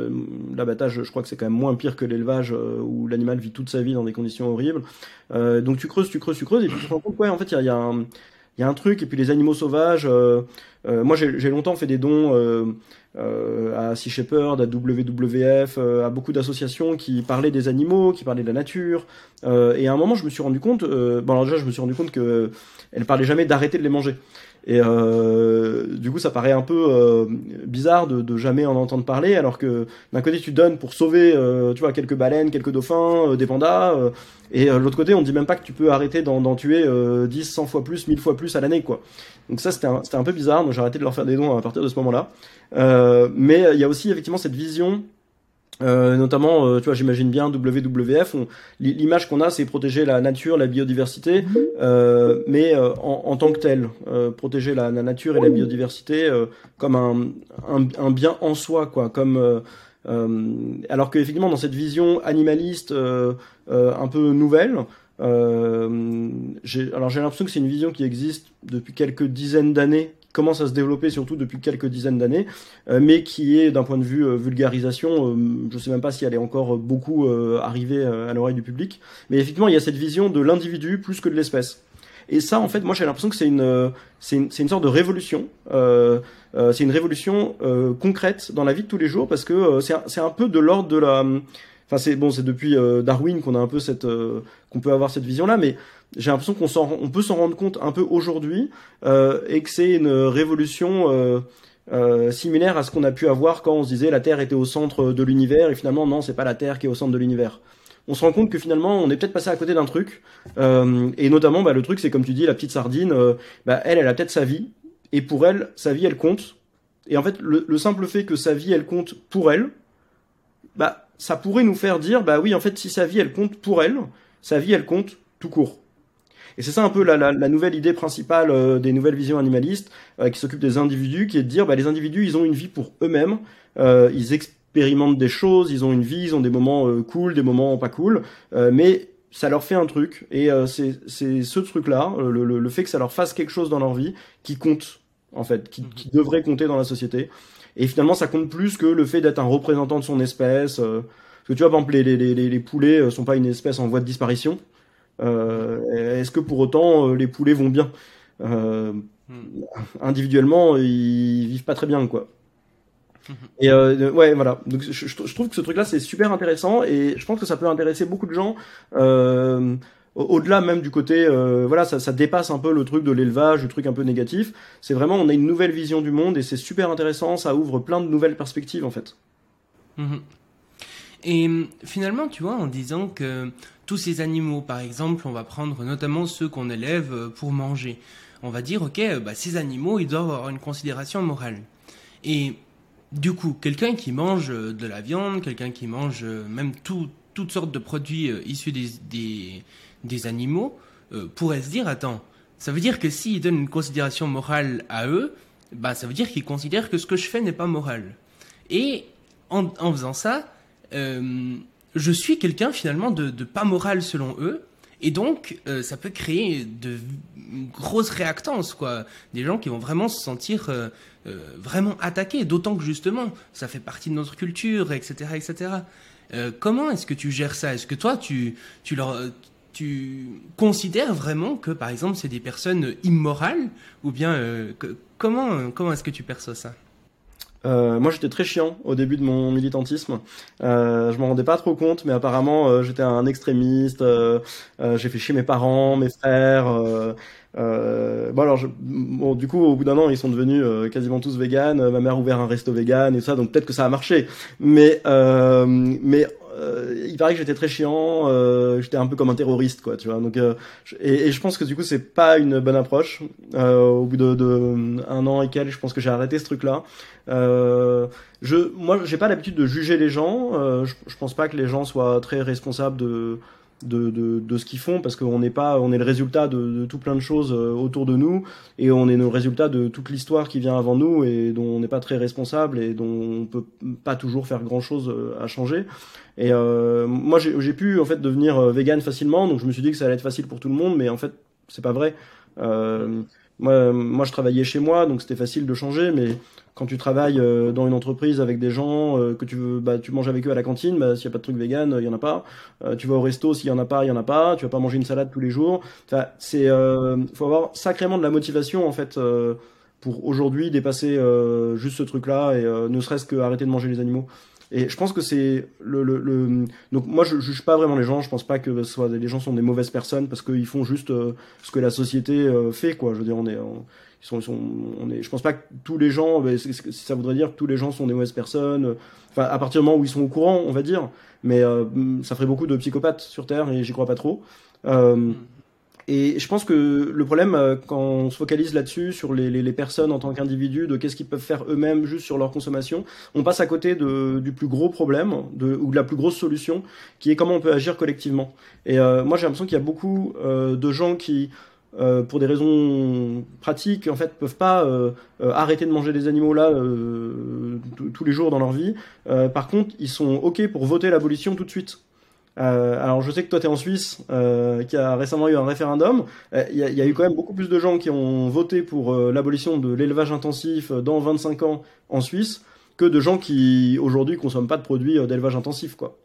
l'abattage je crois que c'est quand même moins pire que l'élevage où l'animal vit toute sa vie dans des conditions horribles. donc tu creuses, tu creuses, tu creuses et tu te rends compte ouais en fait il y a, y a un il y a un truc et puis les animaux sauvages euh, euh, moi j'ai longtemps fait des dons euh, à Sea Shepherd à WWF à beaucoup d'associations qui parlaient des animaux qui parlaient de la nature et à un moment je me suis rendu compte bon alors déjà je me suis rendu compte que elle parlait jamais d'arrêter de les manger et euh, du coup, ça paraît un peu euh, bizarre de, de, jamais en entendre parler, alors que d'un côté, tu donnes pour sauver, euh, tu vois, quelques baleines, quelques dauphins, des pandas, et de l'autre côté, on dit même pas que tu peux arrêter d'en tuer 10, 100 fois plus, 1000 fois plus à l'année, quoi. Donc ça, c'était un, un, peu bizarre, donc j'ai arrêté de leur faire des dons à partir de ce moment-là. mais il y a aussi effectivement cette vision euh, notamment, euh, tu vois, j'imagine bien WWF. L'image qu'on a, c'est protéger la nature, la biodiversité, euh, mais euh, en, tant que tel, protéger la, nature et la biodiversité comme un, bien en soi, quoi. Comme alors qu'effectivement, dans cette vision animaliste un peu nouvelle, alors j'ai l'impression que c'est une vision qui existe depuis quelques dizaines d'années commence à se développer surtout depuis quelques dizaines d'années, euh, mais qui est d'un point de vue euh, vulgarisation, euh, je ne sais même pas si elle est encore beaucoup arrivée à l'oreille du public, mais effectivement il y a cette vision de l'individu plus que de l'espèce. Et ça, en fait, moi j'ai l'impression que c'est une, c'est une, une, sorte de révolution. Euh, c'est une révolution euh, concrète dans la vie de tous les jours parce que c'est un peu de l'ordre de la. Enfin, c'est bon, c'est depuis Darwin qu'on a un peu cette, qu'on peut avoir cette vision-là, mais j'ai l'impression qu'on s'en, on peut s'en rendre compte un peu aujourd'hui euh, et que c'est une révolution euh, euh, similaire à ce qu'on a pu avoir quand on se disait la Terre était au centre de l'univers et finalement non, c'est pas la Terre qui est au centre de l'univers. on se rend compte que finalement, on est peut-être passé à côté d'un truc. Euh, et notamment, bah, le truc, c'est comme tu dis, la petite sardine, euh, bah, elle, elle a peut-être sa vie. Et pour elle, sa vie, elle compte. Et en fait, le, simple fait que sa vie, elle compte pour elle, bah, ça pourrait nous faire dire, bah oui, en fait, si sa vie, elle compte pour elle, sa vie, elle compte tout court. Et c'est ça un peu la, la, la, nouvelle idée principale euh, des nouvelles visions animalistes qui s'occupent des individus, qui est de dire, bah, les individus, ils ont une vie pour eux-mêmes, ils expérimentent des choses, ils ont une vie, ils ont des moments euh, cool, des moments pas cool, euh, mais ça leur fait un truc. Et euh, c'est ce truc là le, le, fait que ça leur fasse quelque chose dans leur vie qui compte en fait qui, qui devrait compter dans la société et finalement ça compte plus que le fait d'être un représentant de son espèce parce que tu vois par exemple les, les, les, les poulets sont pas une espèce en voie de disparition est-ce que pour autant les poulets vont bien? Hmm. individuellement ils vivent pas très bien quoi et euh, ouais, voilà. Donc je, je, trouve que ce truc-là c'est super intéressant et je pense que ça peut intéresser beaucoup de gens. Euh, au-delà même du côté, euh, voilà, ça, ça, dépasse un peu le truc de l'élevage, le truc un peu négatif. C'est vraiment, on a une nouvelle vision du monde et c'est super intéressant. Ça ouvre plein de nouvelles perspectives en fait. Mhm. Et finalement, tu vois, en disant que tous ces animaux, par exemple, on va prendre notamment ceux qu'on élève euh, pour manger. On va dire, ok, bah, ces animaux, ils doivent avoir une considération morale. Et du coup, quelqu'un qui mange euh, de la viande, quelqu'un qui mange euh, même toutes sortes de produits euh, issus des, animaux, pourrait se dire, attends, ça veut dire que s'il donne une considération morale à eux, bah, ça veut dire qu'il considère que ce que je fais n'est pas moral. Et en, faisant ça, je suis quelqu'un finalement de, de, pas moral selon eux, et donc, ça peut créer de grosses réactances, quoi. Des gens qui vont vraiment se sentir euh, vraiment attaqué, d'autant que justement, ça fait partie de notre culture, etc., etc. Euh, comment est-ce que tu gères ça? Est-ce que toi, tu, tu leur, tu considères vraiment que, par exemple, c'est des personnes immorales, ou bien euh, comment, comment est-ce que tu perçois ça? Euh, moi, j'étais très chiant au début de mon militantisme. Euh, je m'en rendais pas trop compte, mais apparemment, j'étais un extrémiste. j'ai fait chier mes parents, mes frères. Euh, bon alors, je, du coup, au bout d'un an, ils sont devenus euh, quasiment tous véganes. Ma mère a ouvert un resto vegan et ça, donc peut-être que ça a marché. Mais, euh, mais euh, il paraît que j'étais très chiant. Euh, j'étais un peu comme un terroriste, quoi. Tu vois. Donc, et, et, je pense que du coup, c'est pas une bonne approche. au bout de, de, un an et quelques, je pense que j'ai arrêté ce truc-là. je, moi, j'ai pas l'habitude de juger les gens. Je, je pense pas que les gens soient très responsables de de, de, de ce qu'ils font parce qu'on n'est pas on est le résultat de, de, tout plein de choses euh, autour de nous et on est le résultat de toute l'histoire qui vient avant nous et dont on n'est pas très responsable et dont on peut pas toujours faire grand chose euh, à changer. Et euh, moi j'ai pu en fait devenir euh, vegan facilement donc je me suis dit que ça allait être facile pour tout le monde mais en fait c'est pas vrai. Euh, moi, moi je travaillais chez moi donc c'était facile de changer mais quand tu travailles euh, dans une entreprise avec des gens euh, que tu veux, bah, tu manges avec eux à la cantine, bah, s'il n'y a pas de truc vegan, il y en a pas. Euh, tu vas au resto, s'il y en a pas, il y en a pas. Tu vas pas manger une salade tous les jours. Enfin, c'est, faut avoir sacrément de la motivation en fait pour aujourd'hui dépasser juste ce truc-là et ne serait-ce que arrêter de manger les animaux. Et je pense que c'est le, le, le, donc moi je juge pas vraiment les gens. Je pense pas que soit les gens sont des mauvaises personnes parce qu'ils font juste ce que la société fait quoi. Je veux dire on est ils sont, sont, on est, je pense pas que tous les gens, ça voudrait dire que tous les gens sont des mauvaises personnes. Enfin, à partir du moment où ils sont au courant, on va dire. Mais euh, ça ferait beaucoup de psychopathes sur Terre et j'y crois pas trop. Euh, et je pense que le problème, euh, quand on se focalise là-dessus, sur les, les, les, personnes en tant qu'individus, de qu'est-ce qu'ils peuvent faire eux-mêmes juste sur leur consommation, on passe à côté de, du plus gros problème, de, ou de la plus grosse solution, qui est comment on peut agir collectivement. Et euh, moi, j'ai l'impression qu'il y a beaucoup euh, de gens qui euh, pour des raisons pratiques, en fait, peuvent pas euh, euh arrêter de manger des animaux là tous les jours dans leur vie. Par contre, ils sont ok pour voter l'abolition tout de suite. alors, je sais que toi, tu es en Suisse, qui a récemment eu un référendum. Il y, y, a eu quand même beaucoup plus de gens qui ont voté pour l'abolition de l'élevage intensif dans 25 ans en Suisse que de gens qui aujourd'hui consomment pas de produits d'élevage intensif, quoi.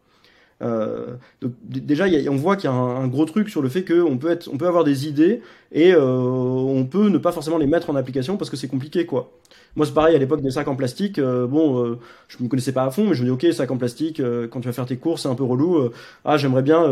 Euh, donc déjà, y a, on voit qu'il y a un, gros truc sur le fait qu'on peut être, on peut avoir des idées et euh, on peut ne pas forcément les mettre en application parce que c'est compliqué, quoi. Moi, c'est pareil à l'époque des sacs en plastique. Euh, bon, euh, je me connaissais pas à fond, mais je me dis ok, sac en plastique. Euh, quand tu vas faire tes courses, c'est un peu relou. ah, j'aimerais bien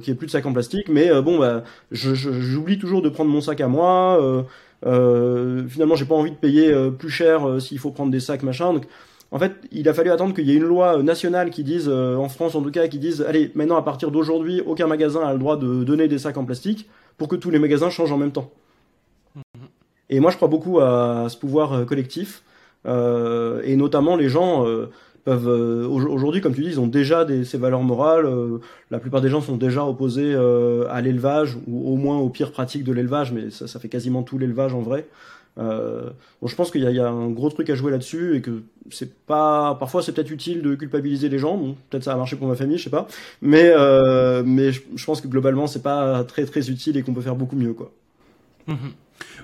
qu'il y ait plus de sacs en plastique, mais bon, bah, j'oublie toujours de prendre mon sac à moi. finalement, j'ai pas envie de payer plus cher s'il faut prendre des sacs machin. Donc, En fait, il a fallu attendre qu'il y ait une loi nationale qui dise, en France en tout cas, qui dise, allez, maintenant à partir d'aujourd'hui, aucun magasin a le droit de donner des sacs en plastique pour que tous les magasins changent en même temps. Et moi, je crois beaucoup à ce pouvoir collectif, et notamment les gens peuvent euh, aujourd'hui, comme tu dis, ils ont déjà des, ces valeurs morales. Euh, la plupart des gens sont déjà opposés euh, à l'élevage ou au moins aux pires pratiques de l'élevage, mais ça, ça, fait quasiment tout l'élevage en vrai. Bon, je pense qu'il y, a un gros truc à jouer là-dessus et que c'est pas. Parfois, c'est peut-être utile de culpabiliser les gens. Bon, peut-être ça a marché pour ma famille, je sais pas. Mais mais je, pense que globalement, c'est pas très très utile et qu'on peut faire beaucoup mieux, quoi. Mmh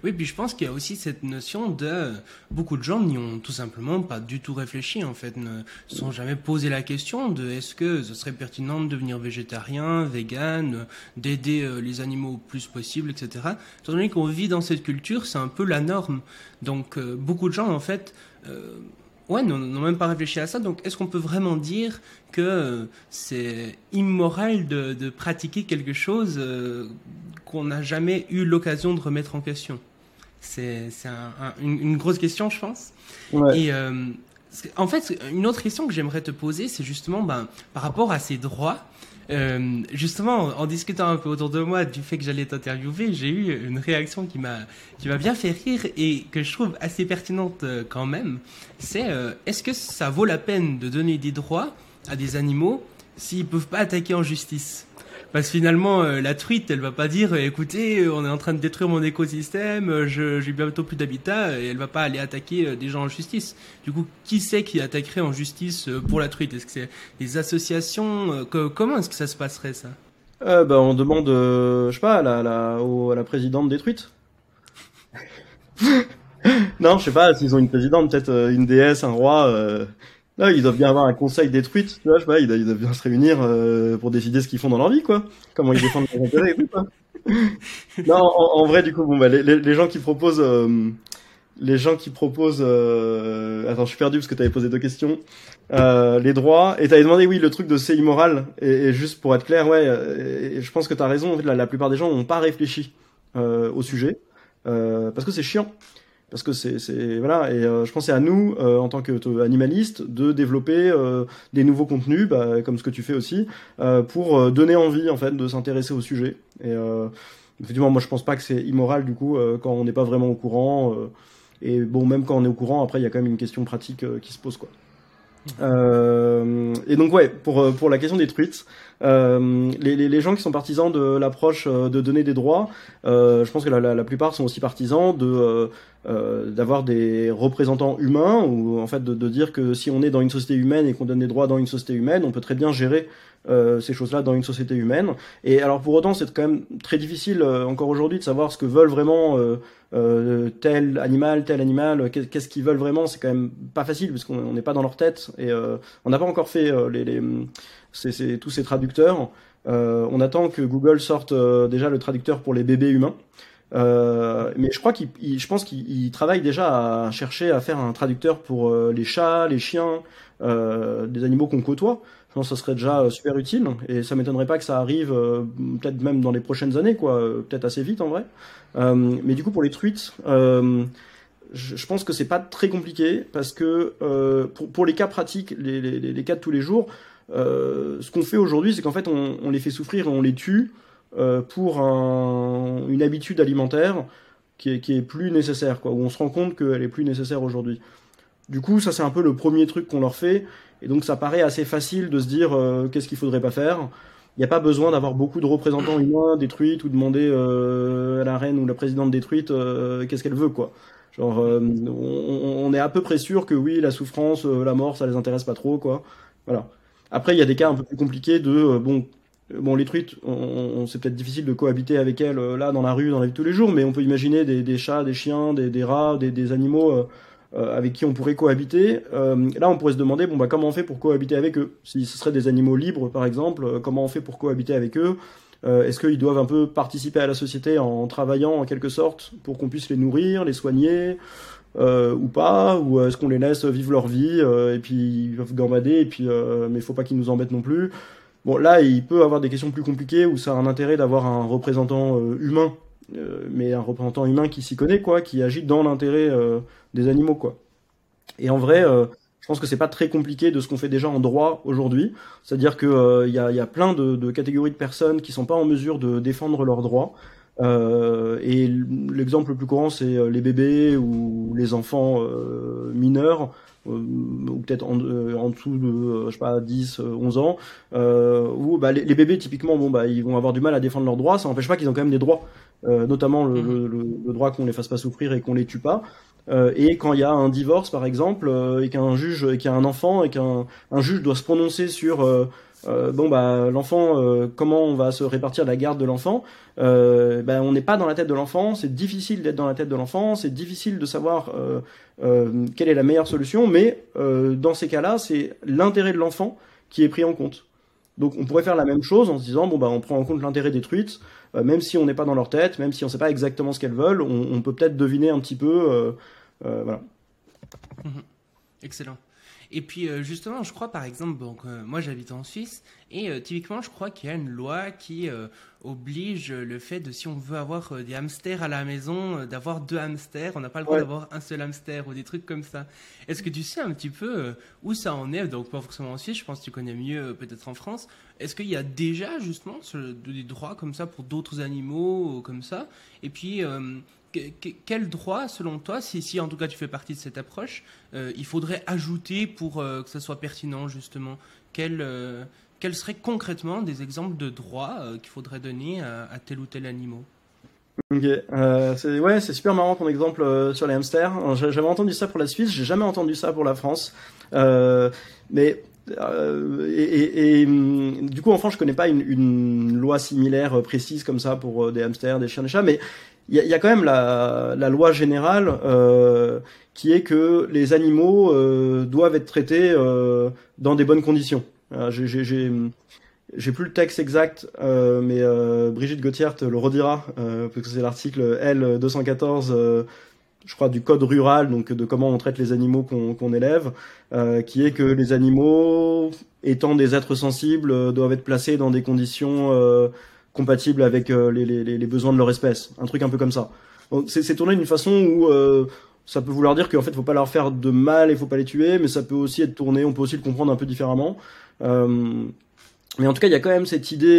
oui, puis je pense qu'il y a aussi cette notion de beaucoup de gens n'y ont tout simplement pas du tout réfléchi en fait, ne sont jamais posé la question de est-ce que ce serait pertinent de devenir végétarien, vegan, d'aider euh, les animaux au plus possible, etc. Étant donné qu'on vit dans cette culture, c'est un peu la norme. Donc euh, beaucoup de gens en fait euh, ouais, n'ont même pas réfléchi à ça. Donc, est-ce qu'on peut vraiment dire que c'est immoral de, de, pratiquer quelque chose qu'on n'a jamais eu l'occasion de remettre en question? C'est un, une, une, grosse question, je pense. Ouais. Et euh, en fait, une autre question que j'aimerais te poser, c'est justement ben, par rapport à ces droits. Euh, justement, en discutant un peu autour de moi du fait que j'allais t'interviewer, j'ai eu une réaction qui m'a qui m'a bien fait rire et que je trouve assez pertinente euh, quand même. C'est euh, est-ce que ça vaut la peine de donner des droits à des animaux s'ils peuvent pas attaquer en justice? Parce que finalement, euh, la truite, elle va pas dire, euh, écoutez, euh, on est en train de détruire mon écosystème, je j'ai bientôt plus d'habitat, et elle va pas aller attaquer des gens en justice. Du coup, qui c'est qui attaquerait en justice pour la truite? Est-ce que c'est les associations Comment est-ce que ça se passerait ça? Euh, bah, on demande, je sais pas, à la, la, à la présidente des truites. non, je sais pas, s'ils ont une présidente, peut-être une déesse, un roi. Là, ils doivent bien avoir un conseil détruite, tu vois, je sais pas, ils doivent, bien se réunir euh, pour décider ce qu'ils font dans leur vie, quoi. Comment ils défendent leurs intérêts et tout, quoi. non, en, en, vrai, du coup, bon, bah, les, les, gens qui proposent, euh, les gens qui proposent, euh... attends, je suis perdu parce que t'avais posé deux questions. Euh, les droits, et t'avais demandé, oui, le truc de c'est immoral, et, et, juste pour être clair, ouais, et, je pense que t'as raison, en fait, la, la plupart des gens n'ont pas réfléchi euh, au sujet, parce que c'est chiant parce que c'est voilà et euh, je pensais à nous euh, en tant que animaliste de développer euh, des nouveaux contenus bah, comme ce que tu fais aussi pour donner envie en fait de s'intéresser au sujet. Et effectivement moi je pense pas que c'est immoral du coup quand on n'est pas vraiment au courant et bon même quand on est au courant après il y a quand même une question pratique qui se pose quoi euh, et donc ouais, pour euh, pour la question des tweets, euh, les, les, gens qui sont partisans de l'approche euh, de donner des droits, euh, je pense que la, la, plupart sont aussi partisans de d'avoir des représentants humains ou en fait de, dire que si on est dans une société humaine et qu'on donne des droits dans une société humaine, on peut très bien gérer ces choses-là dans une société humaine. Et alors pour autant, c'est quand même très difficile encore aujourd'hui de savoir ce que veulent vraiment euh, tel animal, tel animal, qu'est-ce qu'ils veulent vraiment, c'est quand même pas facile parce qu'on n'est pas dans leur tête et euh, on n'a pas encore fait euh, les, tous ces traducteurs. on attend que Google sorte déjà le traducteur pour les bébés humains. mais je crois qu'il, je pense qu'il travaille déjà à chercher à faire un traducteur pour les chats, les chiens, des animaux qu'on côtoie. Je pense que ça serait déjà super utile et ça m'étonnerait pas que ça arrive peut-être même dans les prochaines années, quoi, peut-être assez vite en vrai. Euh, mais du coup, pour les euh, je, pense que c'est pas très compliqué parce que euh, pour, les cas pratiques, les, les, cas de tous les jours, ce qu'on fait aujourd'hui, c'est qu'en fait, on, les fait souffrir et on les tue pour un, une habitude alimentaire qui est, qui est, plus nécessaire, quoi, où on se rend compte qu'elle est plus nécessaire aujourd'hui. Du coup, ça c'est un peu le premier truc qu'on leur fait, et donc ça paraît assez facile de se dire euh, qu'est-ce qu'il faudrait pas faire. Il n'y a pas besoin d'avoir beaucoup de représentants humains détruits ou demander euh, à la reine ou la présidente détruite euh, qu'est-ce qu'elle veut, quoi. Genre, euh, on, on, est à peu près sûr que oui, la souffrance, euh, la mort, ça les intéresse pas trop, quoi. Voilà. Après, il y a des cas un peu plus compliqués de euh, bon, bon, les truites, on, on c'est peut-être difficile de cohabiter avec elles là dans la rue, dans la vie de tous les jours, mais on peut imaginer des, des chats, des chiens, des, des rats, des, des animaux avec qui on pourrait cohabiter. Euh, là, on pourrait se demander bon bah comment on fait pour cohabiter avec eux? Si ce seraient des animaux libres, par exemple, euh, comment on fait pour cohabiter avec eux? Est-ce qu'ils doivent un peu participer à la société en travaillant en quelque sorte pour qu'on puisse les nourrir, les soigner euh, ou pas? Ou est-ce qu'on les laisse vivre leur vie et puis ils peuvent gambader et puis mais faut pas qu'ils nous embêtent non plus? Bon là, il peut avoir des questions plus compliquées où ça a un intérêt d'avoir un représentant humain euh, mais un représentant humain qui s'y connaît, quoi, qui agit dans l'intérêt euh, des animaux, quoi. Et en vrai, euh, Je pense que c'est pas très compliqué de ce qu'on fait déjà en droit aujourd'hui. C'est-à-dire que il y, a, y, a, plein de, de, catégories de personnes qui sont pas en mesure de défendre leurs droits. Euh, et l'exemple le plus courant, c'est les bébés ou les enfants euh, mineurs euh, ou peut-être en, euh, en, dessous de euh, je sais pas 10 11 ans où bah, les, les, bébés typiquement bon bah ils vont avoir du mal à défendre leurs droits ça n'empêche pas qu'ils ont quand même des droits notamment le, mmh. le, le, droit qu'on les fasse pas souffrir et qu'on les tue pas et quand il y a un divorce par exemple et qu'un juge et qu'il y a un enfant et qu'un un juge doit se prononcer sur euh, bon bah l'enfant, euh, comment on va se répartir la garde de l'enfant euh, ben, on n'est pas dans la tête de l'enfant, c'est difficile d'être dans la tête de l'enfant, c'est difficile de savoir quelle est la meilleure solution, mais dans ces cas-là, c'est l'intérêt de l'enfant qui est pris en compte. Donc on pourrait faire la même chose en se disant bon bah on prend en compte l'intérêt des truites, même si on n'est pas dans leur tête, même si on ne sait pas exactement ce qu'elles veulent, on, on peut peut-être deviner un petit peu, voilà. Mmh Excellent. Et puis euh, justement, je crois par exemple, euh, moi j'habite en Suisse, et euh, typiquement je crois qu'il y a une loi qui oblige le fait de, si on veut avoir des hamsters à la maison, d'avoir deux hamsters, on n'a pas le droit d'avoir un seul hamster ou des trucs comme ça. Est-ce que tu sais un petit peu où ça en est Donc pas forcément en Suisse, je pense que tu connais mieux peut-être en France. Est-ce qu'il y a déjà justement des droits comme ça pour d'autres animaux comme ça? Et puis quel droit, selon toi, si, si, en tout cas tu fais partie de cette approche, euh, il faudrait ajouter pour euh, que ça soit pertinent, justement? Quels euh, quels seraient concrètement des exemples de droits qu'il faudrait donner à, tel ou tel animal? Ok, c'est ouais, c'est super marrant ton exemple sur les hamsters. J'avais entendu ça pour la Suisse, j'ai jamais entendu ça pour la France. mais et, hum, du coup, en France, je connais pas une, une, loi similaire précise comme ça pour des hamsters, des chiens, des chats, mais il y, y a, quand même la, la loi générale euh, qui est que les animaux euh, doivent être traités euh, dans des bonnes conditions. J'ai plus le texte exact, euh, mais euh, Brigitte Gauthier le redira, euh, parce que c'est l'article L214, je crois, du code rural, donc de comment on traite les animaux qu'on élève, qui est que les animaux, étant des êtres sensibles, doivent être placés dans des conditions compatible avec euh, les, besoins de leur espèce, un truc un peu comme ça. C'est tourné d'une façon où euh, ça peut vouloir dire qu'en fait, faut pas leur faire de mal et faut pas les tuer, mais ça peut aussi être tourné, on peut aussi le comprendre un peu différemment. Euh, mais en tout cas, il y a quand même cette idée,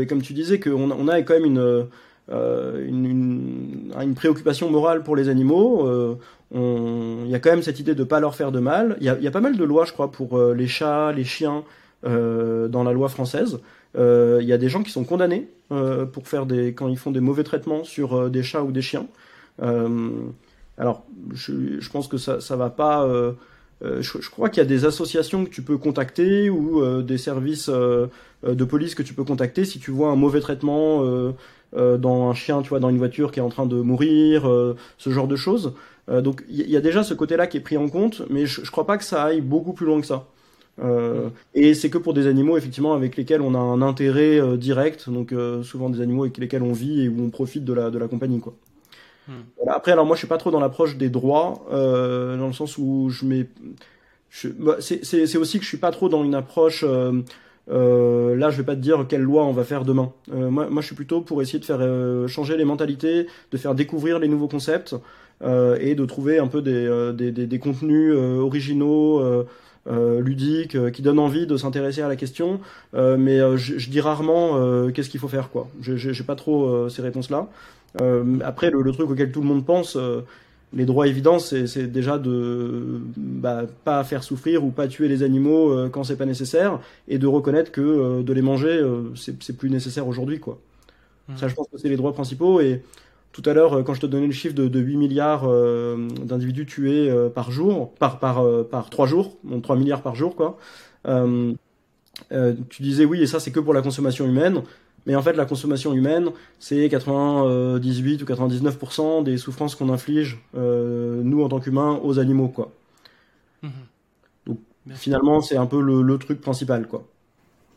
et comme tu disais, qu'on on a quand même une, une, préoccupation morale pour les animaux. Il y a quand même cette idée de pas leur faire de mal. Il y a, pas mal de lois, je crois, pour les chats, les chiens dans la loi française. Il y a des gens qui sont condamnés euh, pour faire des quand ils font des mauvais traitements sur euh, des chats ou des chiens. Euh, alors, je, je, pense que ça ça va pas. Je, je, crois qu'il y a des associations que tu peux contacter ou des services de police que tu peux contacter si tu vois un mauvais traitement dans un chien, tu vois, dans une voiture qui est en train de mourir, ce genre de choses. donc il y, y, a déjà ce côté-là qui est pris en compte, mais je, je crois pas que ça aille beaucoup plus loin que ça. Euh, et c'est que pour des animaux effectivement avec lesquels on a un intérêt euh, direct, donc euh, souvent des animaux avec lesquels on vit et où on profite de la de la compagnie quoi. Hmm. Voilà. Après alors moi je suis pas trop dans l'approche des droits dans le sens où je mets bah, c'est aussi que je suis pas trop dans une approche là je vais pas te dire quelle loi on va faire demain. moi moi je suis plutôt pour essayer de faire changer les mentalités, de faire découvrir les nouveaux concepts et de trouver un peu des des, des, des contenus originaux euh, ludique, euh, qui donne envie de s'intéresser à la question, euh, mais je, je, dis rarement qu'est-ce qu'il faut faire quoi. J'ai pas trop ces réponses-là. après, le, le, truc auquel tout le monde pense, les droits évidents, c'est déjà de bah, pas faire souffrir ou pas tuer les animaux euh, quand c'est pas nécessaire, et de reconnaître que euh, de les manger, euh, c'est plus nécessaire aujourd'hui, quoi. Mmh. Ça, je pense que c'est les droits principaux. Et tout à l'heure, quand je te donnais le chiffre de, de 8 milliards euh, d'individus tués euh, par jour, par par euh, par trois jours, donc 3 milliards par jour, quoi. tu disais oui, et ça c'est que pour la consommation humaine. Mais en fait, la consommation humaine, c'est 98 ou 99% des souffrances qu'on inflige, nous, en tant qu'humains, aux animaux, quoi. Mmh. Donc, Merci. finalement, c'est un peu le, le, truc principal, quoi.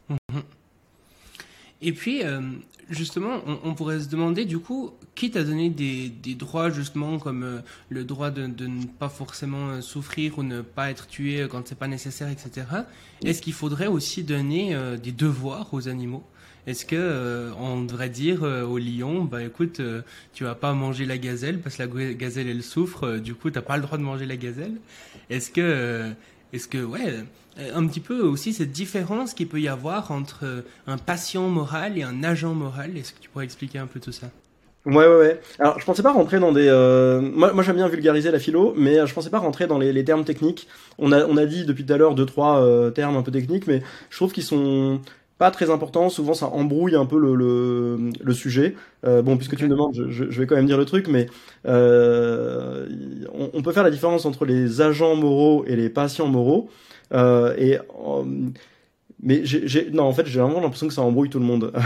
Mmh. Et puis, euh, justement, on, on, pourrait se demander, du coup, qui t'a donné des, des, droits, justement, comme euh, le droit de, de, ne pas forcément euh, souffrir ou ne pas être tué quand c'est pas nécessaire, etc. Est-ce qu'il faudrait aussi donner euh, des devoirs aux animaux? Est-ce que euh, on devrait dire euh, au lion, bah écoute, euh, tu vas pas manger la gazelle parce que la gazelle elle souffre, du coup t'as pas le droit de manger la gazelle? Est-ce que Est-ce que, ouais, un petit peu aussi cette différence qu'il peut y avoir entre un patient moral et un agent moral. Est-ce que tu pourrais expliquer un peu tout ça? Ouais, ouais, ouais. Alors, je pensais pas rentrer dans des. Euh... Moi, moi j'aime bien vulgariser la philo, mais je pensais pas rentrer dans les, les termes techniques. On a, on a dit depuis tout à l'heure deux, trois euh, termes un peu techniques, mais je trouve qu'ils sont pas très importants. Souvent, ça embrouille un peu le, le, le sujet. Euh, bon, puisque tu me demandes, je, je, vais quand même dire le truc, mais euh, on, on, peut faire la différence entre les agents moraux et les patients moraux. Euh, et mais j'ai, non, en fait, j'ai vraiment l'impression que ça embrouille tout le monde.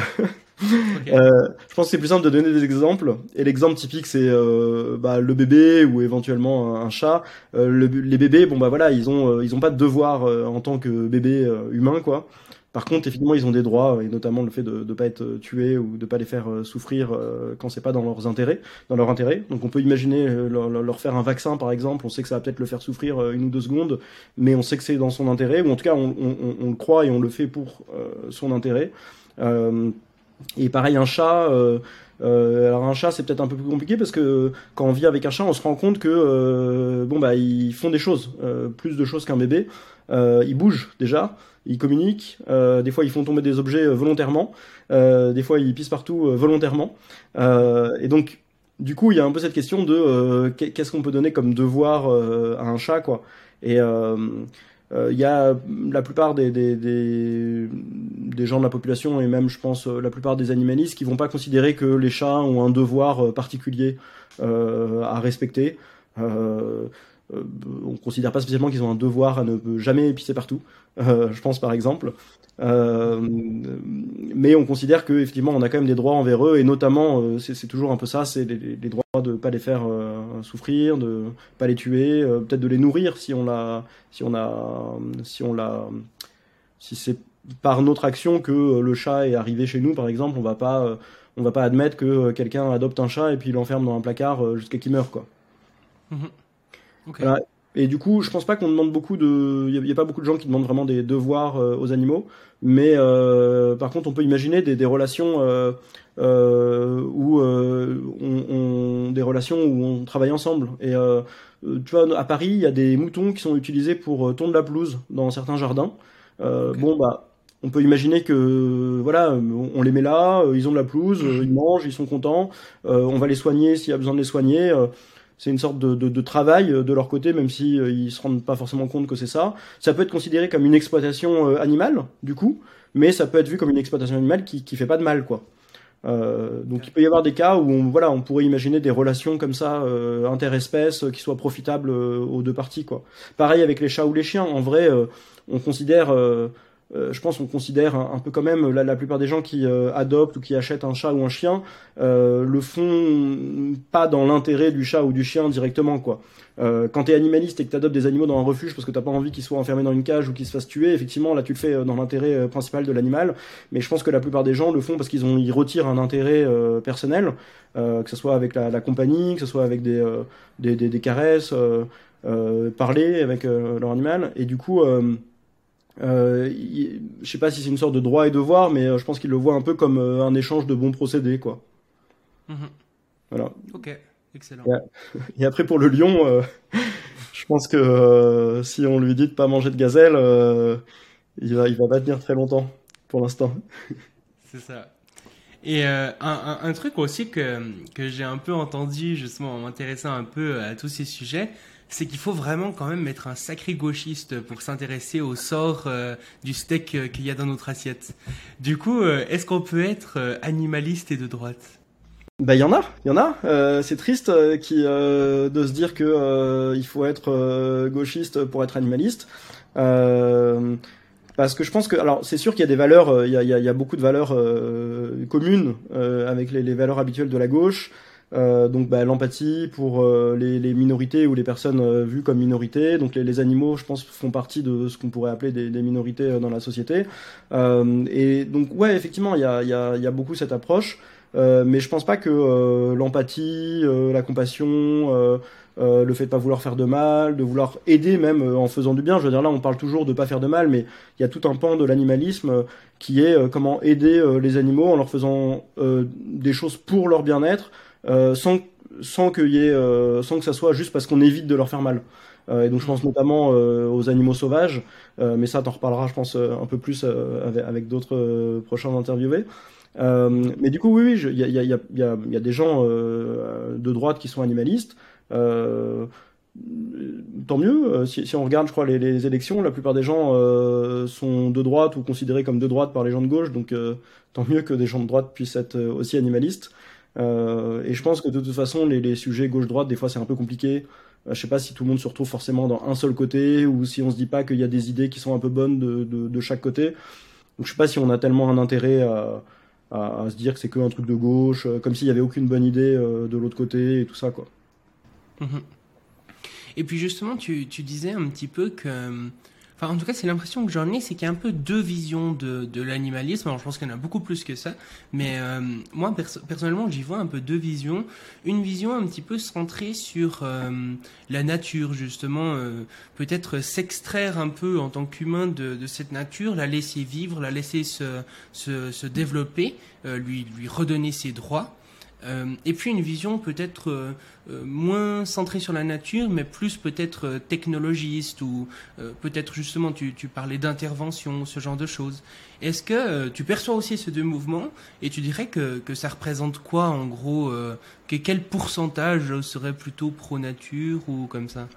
Euh, je pense que c'est plus simple de donner des exemples. Et l'exemple typique, c'est euh, bah, le bébé ou éventuellement un, chat. Euh, le, les bébés, bon bah voilà, ils ont euh, ils ont pas de devoir euh, en tant que bébé humain, quoi. Par contre, effectivement, ils ont des droits, et notamment le fait de ne pas être tués ou de pas les faire souffrir quand c'est pas dans leurs intérêts, dans leur intérêt. Donc, on peut imaginer leur, leur, faire un vaccin, par exemple. On sait que ça va peut-être le faire souffrir une ou deux secondes, mais on sait que c'est dans son intérêt, ou en tout cas, on, on, on, le croit et on le fait pour son intérêt. Euh, et pareil, un chat. Euh, euh, alors un chat c'est peut-être un peu plus compliqué parce que quand on vit avec un chat on se rend compte que euh, bon bah ils font des choses euh, plus de choses qu'un bébé euh, ils bougent déjà ils communiquent des fois ils font tomber des objets volontairement des fois ils pissent partout volontairement et donc du coup il y a un peu cette question de qu'est-ce qu'on peut donner comme devoir à un chat quoi et euh, il y a la plupart des, des, des, gens de la population et même je pense euh, la plupart des animalistes qui vont pas considérer que les chats ont un devoir euh, particulier euh, à respecter. Euh, on considère pas spécialement qu'ils ont un devoir à ne jamais pisser partout. je pense par exemple. Euh, mais on considère que effectivement on a quand même des droits envers eux et notamment euh, c'est toujours un peu ça, c'est les, droits de pas les faire euh, souffrir, de pas les tuer, peut-être de les nourrir si on l'a, si on a, si on l'a, si c'est par notre action que le chat est arrivé chez nous par exemple, on va pas, on va pas admettre que quelqu'un adopte un chat et puis l'enferme dans un placard jusqu'à qu'il meure quoi. Mmh. Okay. Voilà. Et du coup, je pense pas qu'on demande beaucoup de. Il n'y a, a, pas beaucoup de gens qui demandent vraiment des devoirs euh, aux animaux. Mais euh, par contre, on peut imaginer des, des relations euh, euh où on, on, des relations où on travaille ensemble. Et tu vois, à Paris, il y a des moutons qui sont utilisés pour tondre la pelouse dans certains jardins. Okay. Bon, bah, on peut imaginer que voilà, on les met là, ils ont de la pelouse, ils mangent, ils sont contents. on va les soigner s'il y a besoin de les soigner c'est une sorte de, de, de, travail euh, de leur côté, même si euh, ils se rendent pas forcément compte que c'est ça. Ça peut être considéré comme une exploitation euh, animale, du coup, mais ça peut être vu comme une exploitation animale qui, qui fait pas de mal, quoi. Euh, donc il peut y avoir des cas où on, voilà, on pourrait imaginer des relations comme ça euh, interespèces qui soient profitables aux deux parties, quoi. Pareil avec les chats ou les chiens. En vrai, on considère euh, je pense qu'on considère un, peu quand même la, la plupart des gens qui euh, adoptent ou qui achètent un chat ou un chien euh, le font pas dans l'intérêt du chat ou du chien directement quoi. Euh, quand tu es animaliste et que tu adoptes des animaux dans un refuge parce que t'as pas envie qu'ils soient enfermés dans une cage ou qu'ils se fassent tuer, effectivement là tu le fais dans l'intérêt principal de l'animal. Mais je pense que la plupart des gens le font parce qu'ils ont ils retirent un intérêt personnel, que ce soit avec la, la, compagnie, que ce soit avec des des, des, des, caresses, parler avec leur animal et du coup euh, je sais pas si c'est une sorte de droit et devoir, mais euh, je pense qu'il le voit un peu comme euh, un échange de bons procédés, quoi. Mmh. Voilà. Ok, excellent. Et, après pour le lion, euh, je pense que euh, si on lui dit de pas manger de gazelle, il va, il va pas tenir très longtemps, pour l'instant. c'est ça. Et un, un, un, truc aussi que, que j'ai un peu entendu justement en m'intéressant un peu à tous ces sujets, c'est qu'il faut vraiment quand même être un sacré gauchiste pour s'intéresser au sort euh, du steak euh, qu'il y a dans notre assiette. Du coup, euh, est-ce qu'on peut être animaliste et de droite? Bah il y en a, il y en a. C'est triste de se dire que il faut être gauchiste pour être animaliste. parce que je pense que, alors c'est sûr qu'il y a des valeurs, il y a, beaucoup de valeurs communes avec les, valeurs habituelles de la gauche. Euh, donc bah, l'empathie pour euh, les, les, minorités ou les personnes euh, vues comme minorités. Donc les, les, animaux, je pense, font partie de ce qu'on pourrait appeler des, des minorités euh, dans la société. Euh, et donc ouais, effectivement, il y a, y, a, y a, beaucoup cette approche. mais je pense pas que l'empathie, la compassion, le fait de pas vouloir faire de mal, de vouloir aider même en faisant du bien. Je veux dire là, on parle toujours de pas faire de mal, mais il y a tout un pan de l'animalisme qui est comment aider les animaux en leur faisant des choses pour leur bien-être, euh, sans sans qu'il y ait, euh, sans que ça soit juste parce qu'on évite de leur faire mal. et donc je pense notamment aux animaux sauvages, mais ça t'en reparlera je pense un peu plus avec, avec d'autres prochains interviewés. mais du coup oui, oui, il y a, y, a, y, a, y a, des gens de droite qui sont animalistes. Euh, tant mieux. Euh, si, si, on regarde, je crois, les, les, élections, la plupart des gens euh, sont de droite ou considérés comme de droite par les gens de gauche, donc euh, tant mieux que des gens de droite puissent être aussi animalistes. Et je pense que de toute façon, les, sujets gauche-droite, des fois, c'est un peu compliqué. je sais pas si tout le monde se retrouve forcément dans un seul côté ou si on se dit pas qu'il y a des idées qui sont un peu bonnes de, chaque côté. Donc je sais pas si on a tellement un intérêt à, se dire que c'est que un truc de gauche, comme s'il y avait aucune bonne idée de l'autre côté et tout ça, quoi. Mmh. Et puis justement, tu disais un petit peu que... Enfin, en tout cas, c'est l'impression que j'en ai, c'est qu'il y a un peu deux visions de, de l'animalisme. Alors, je pense qu'il y en a beaucoup plus que ça. Mais euh, moi, personnellement, j'y vois un peu deux visions. Une vision un petit peu centrée sur euh, la nature, justement. Euh, Peut-être s'extraire un peu en tant qu'humain de, de, cette nature, la laisser vivre, la laisser se, se, se développer, euh, lui, lui redonner ses droits. Euh, et puis une vision peut-être euh, euh, moins centrée sur la nature, mais plus peut-être technologiste ou peut-être justement tu, tu parlais d'intervention, ce genre de choses. Est-ce que tu perçois aussi ces deux mouvements et tu dirais que, que ça représente quoi en gros que Quel pourcentage serait plutôt pro-nature ou comme ça?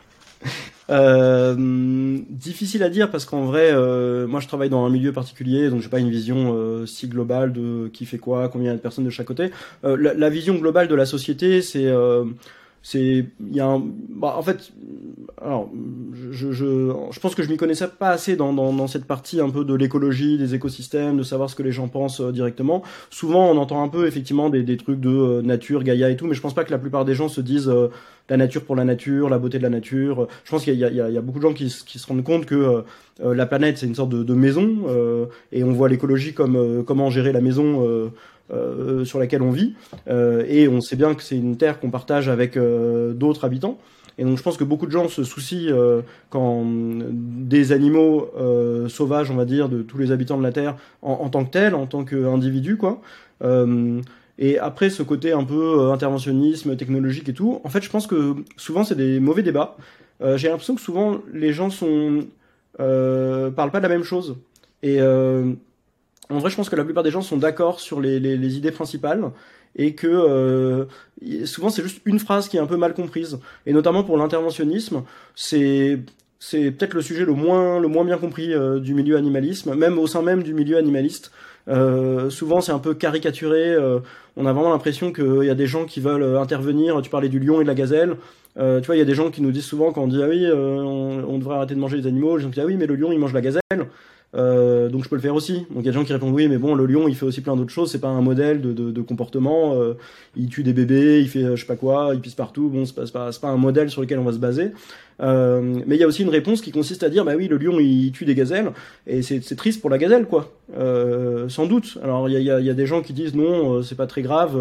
euh, difficile à dire parce qu'en vrai, euh, moi je travaille dans un milieu particulier, donc j'ai pas une vision euh, si globale de qui fait quoi, combien de personnes de chaque côté. La, vision globale de la société, c'est c'est il y a un, bah, en fait alors je, je, je pense que je m'y connaissais pas assez dans, dans, dans, cette partie un peu de l'écologie des écosystèmes de savoir ce que les gens pensent euh, directement. Souvent on entend un peu effectivement des, des trucs de euh, nature Gaïa et tout mais je pense pas que la plupart des gens se disent euh, la nature pour la nature la beauté de la nature. Je pense qu'il y, y, y a, beaucoup de gens qui, qui se rendent compte que la planète c'est une sorte de, de maison et on voit l'écologie comme comment gérer la maison euh, sur laquelle on vit, euh, et on sait bien que c'est une terre qu'on partage avec euh, d'autres habitants. Et donc je pense que beaucoup de gens se soucient euh, quand des animaux euh, sauvages, on va dire, de tous les habitants de la Terre en, tant que tels, en tant qu'individus, quoi. Euh, et après ce côté un peu interventionnisme technologique et tout, en fait je pense que souvent c'est des mauvais débats. J'ai l'impression que souvent les gens sont parlent pas de la même chose. Et en vrai, je pense que la plupart des gens sont d'accord sur les, les, les, idées principales et que euh, souvent c'est juste une phrase qui est un peu mal comprise. Et notamment pour l'interventionnisme, c'est c'est peut-être le sujet le moins le moins bien compris euh, du milieu animalisme, même au sein même du milieu animaliste. Euh, souvent c'est un peu caricaturé. Euh, on a vraiment l'impression qu'il y a des gens qui veulent intervenir. Tu parlais du lion et de la gazelle. Euh, tu vois, il y a des gens qui nous disent souvent quand on dit ah oui, on, on, devrait arrêter de manger les animaux. Les gens disent ah oui, mais le lion il mange la gazelle. Euh, donc je peux le faire aussi. Donc il y a des gens qui répondent oui, mais bon, le lion il fait aussi plein d'autres choses. C'est pas un modèle de, de, de comportement. Euh, il tue des bébés, il fait euh, je sais pas quoi, il pisse partout. Bon, c'est pas, pas, pas un modèle sur lequel on va se baser. Euh, mais il y a aussi une réponse qui consiste à dire bah oui, le lion il tue des gazelles et c'est triste pour la gazelle quoi. Euh, sans doute. Alors il y a, y a, des gens qui disent non, c'est pas très grave.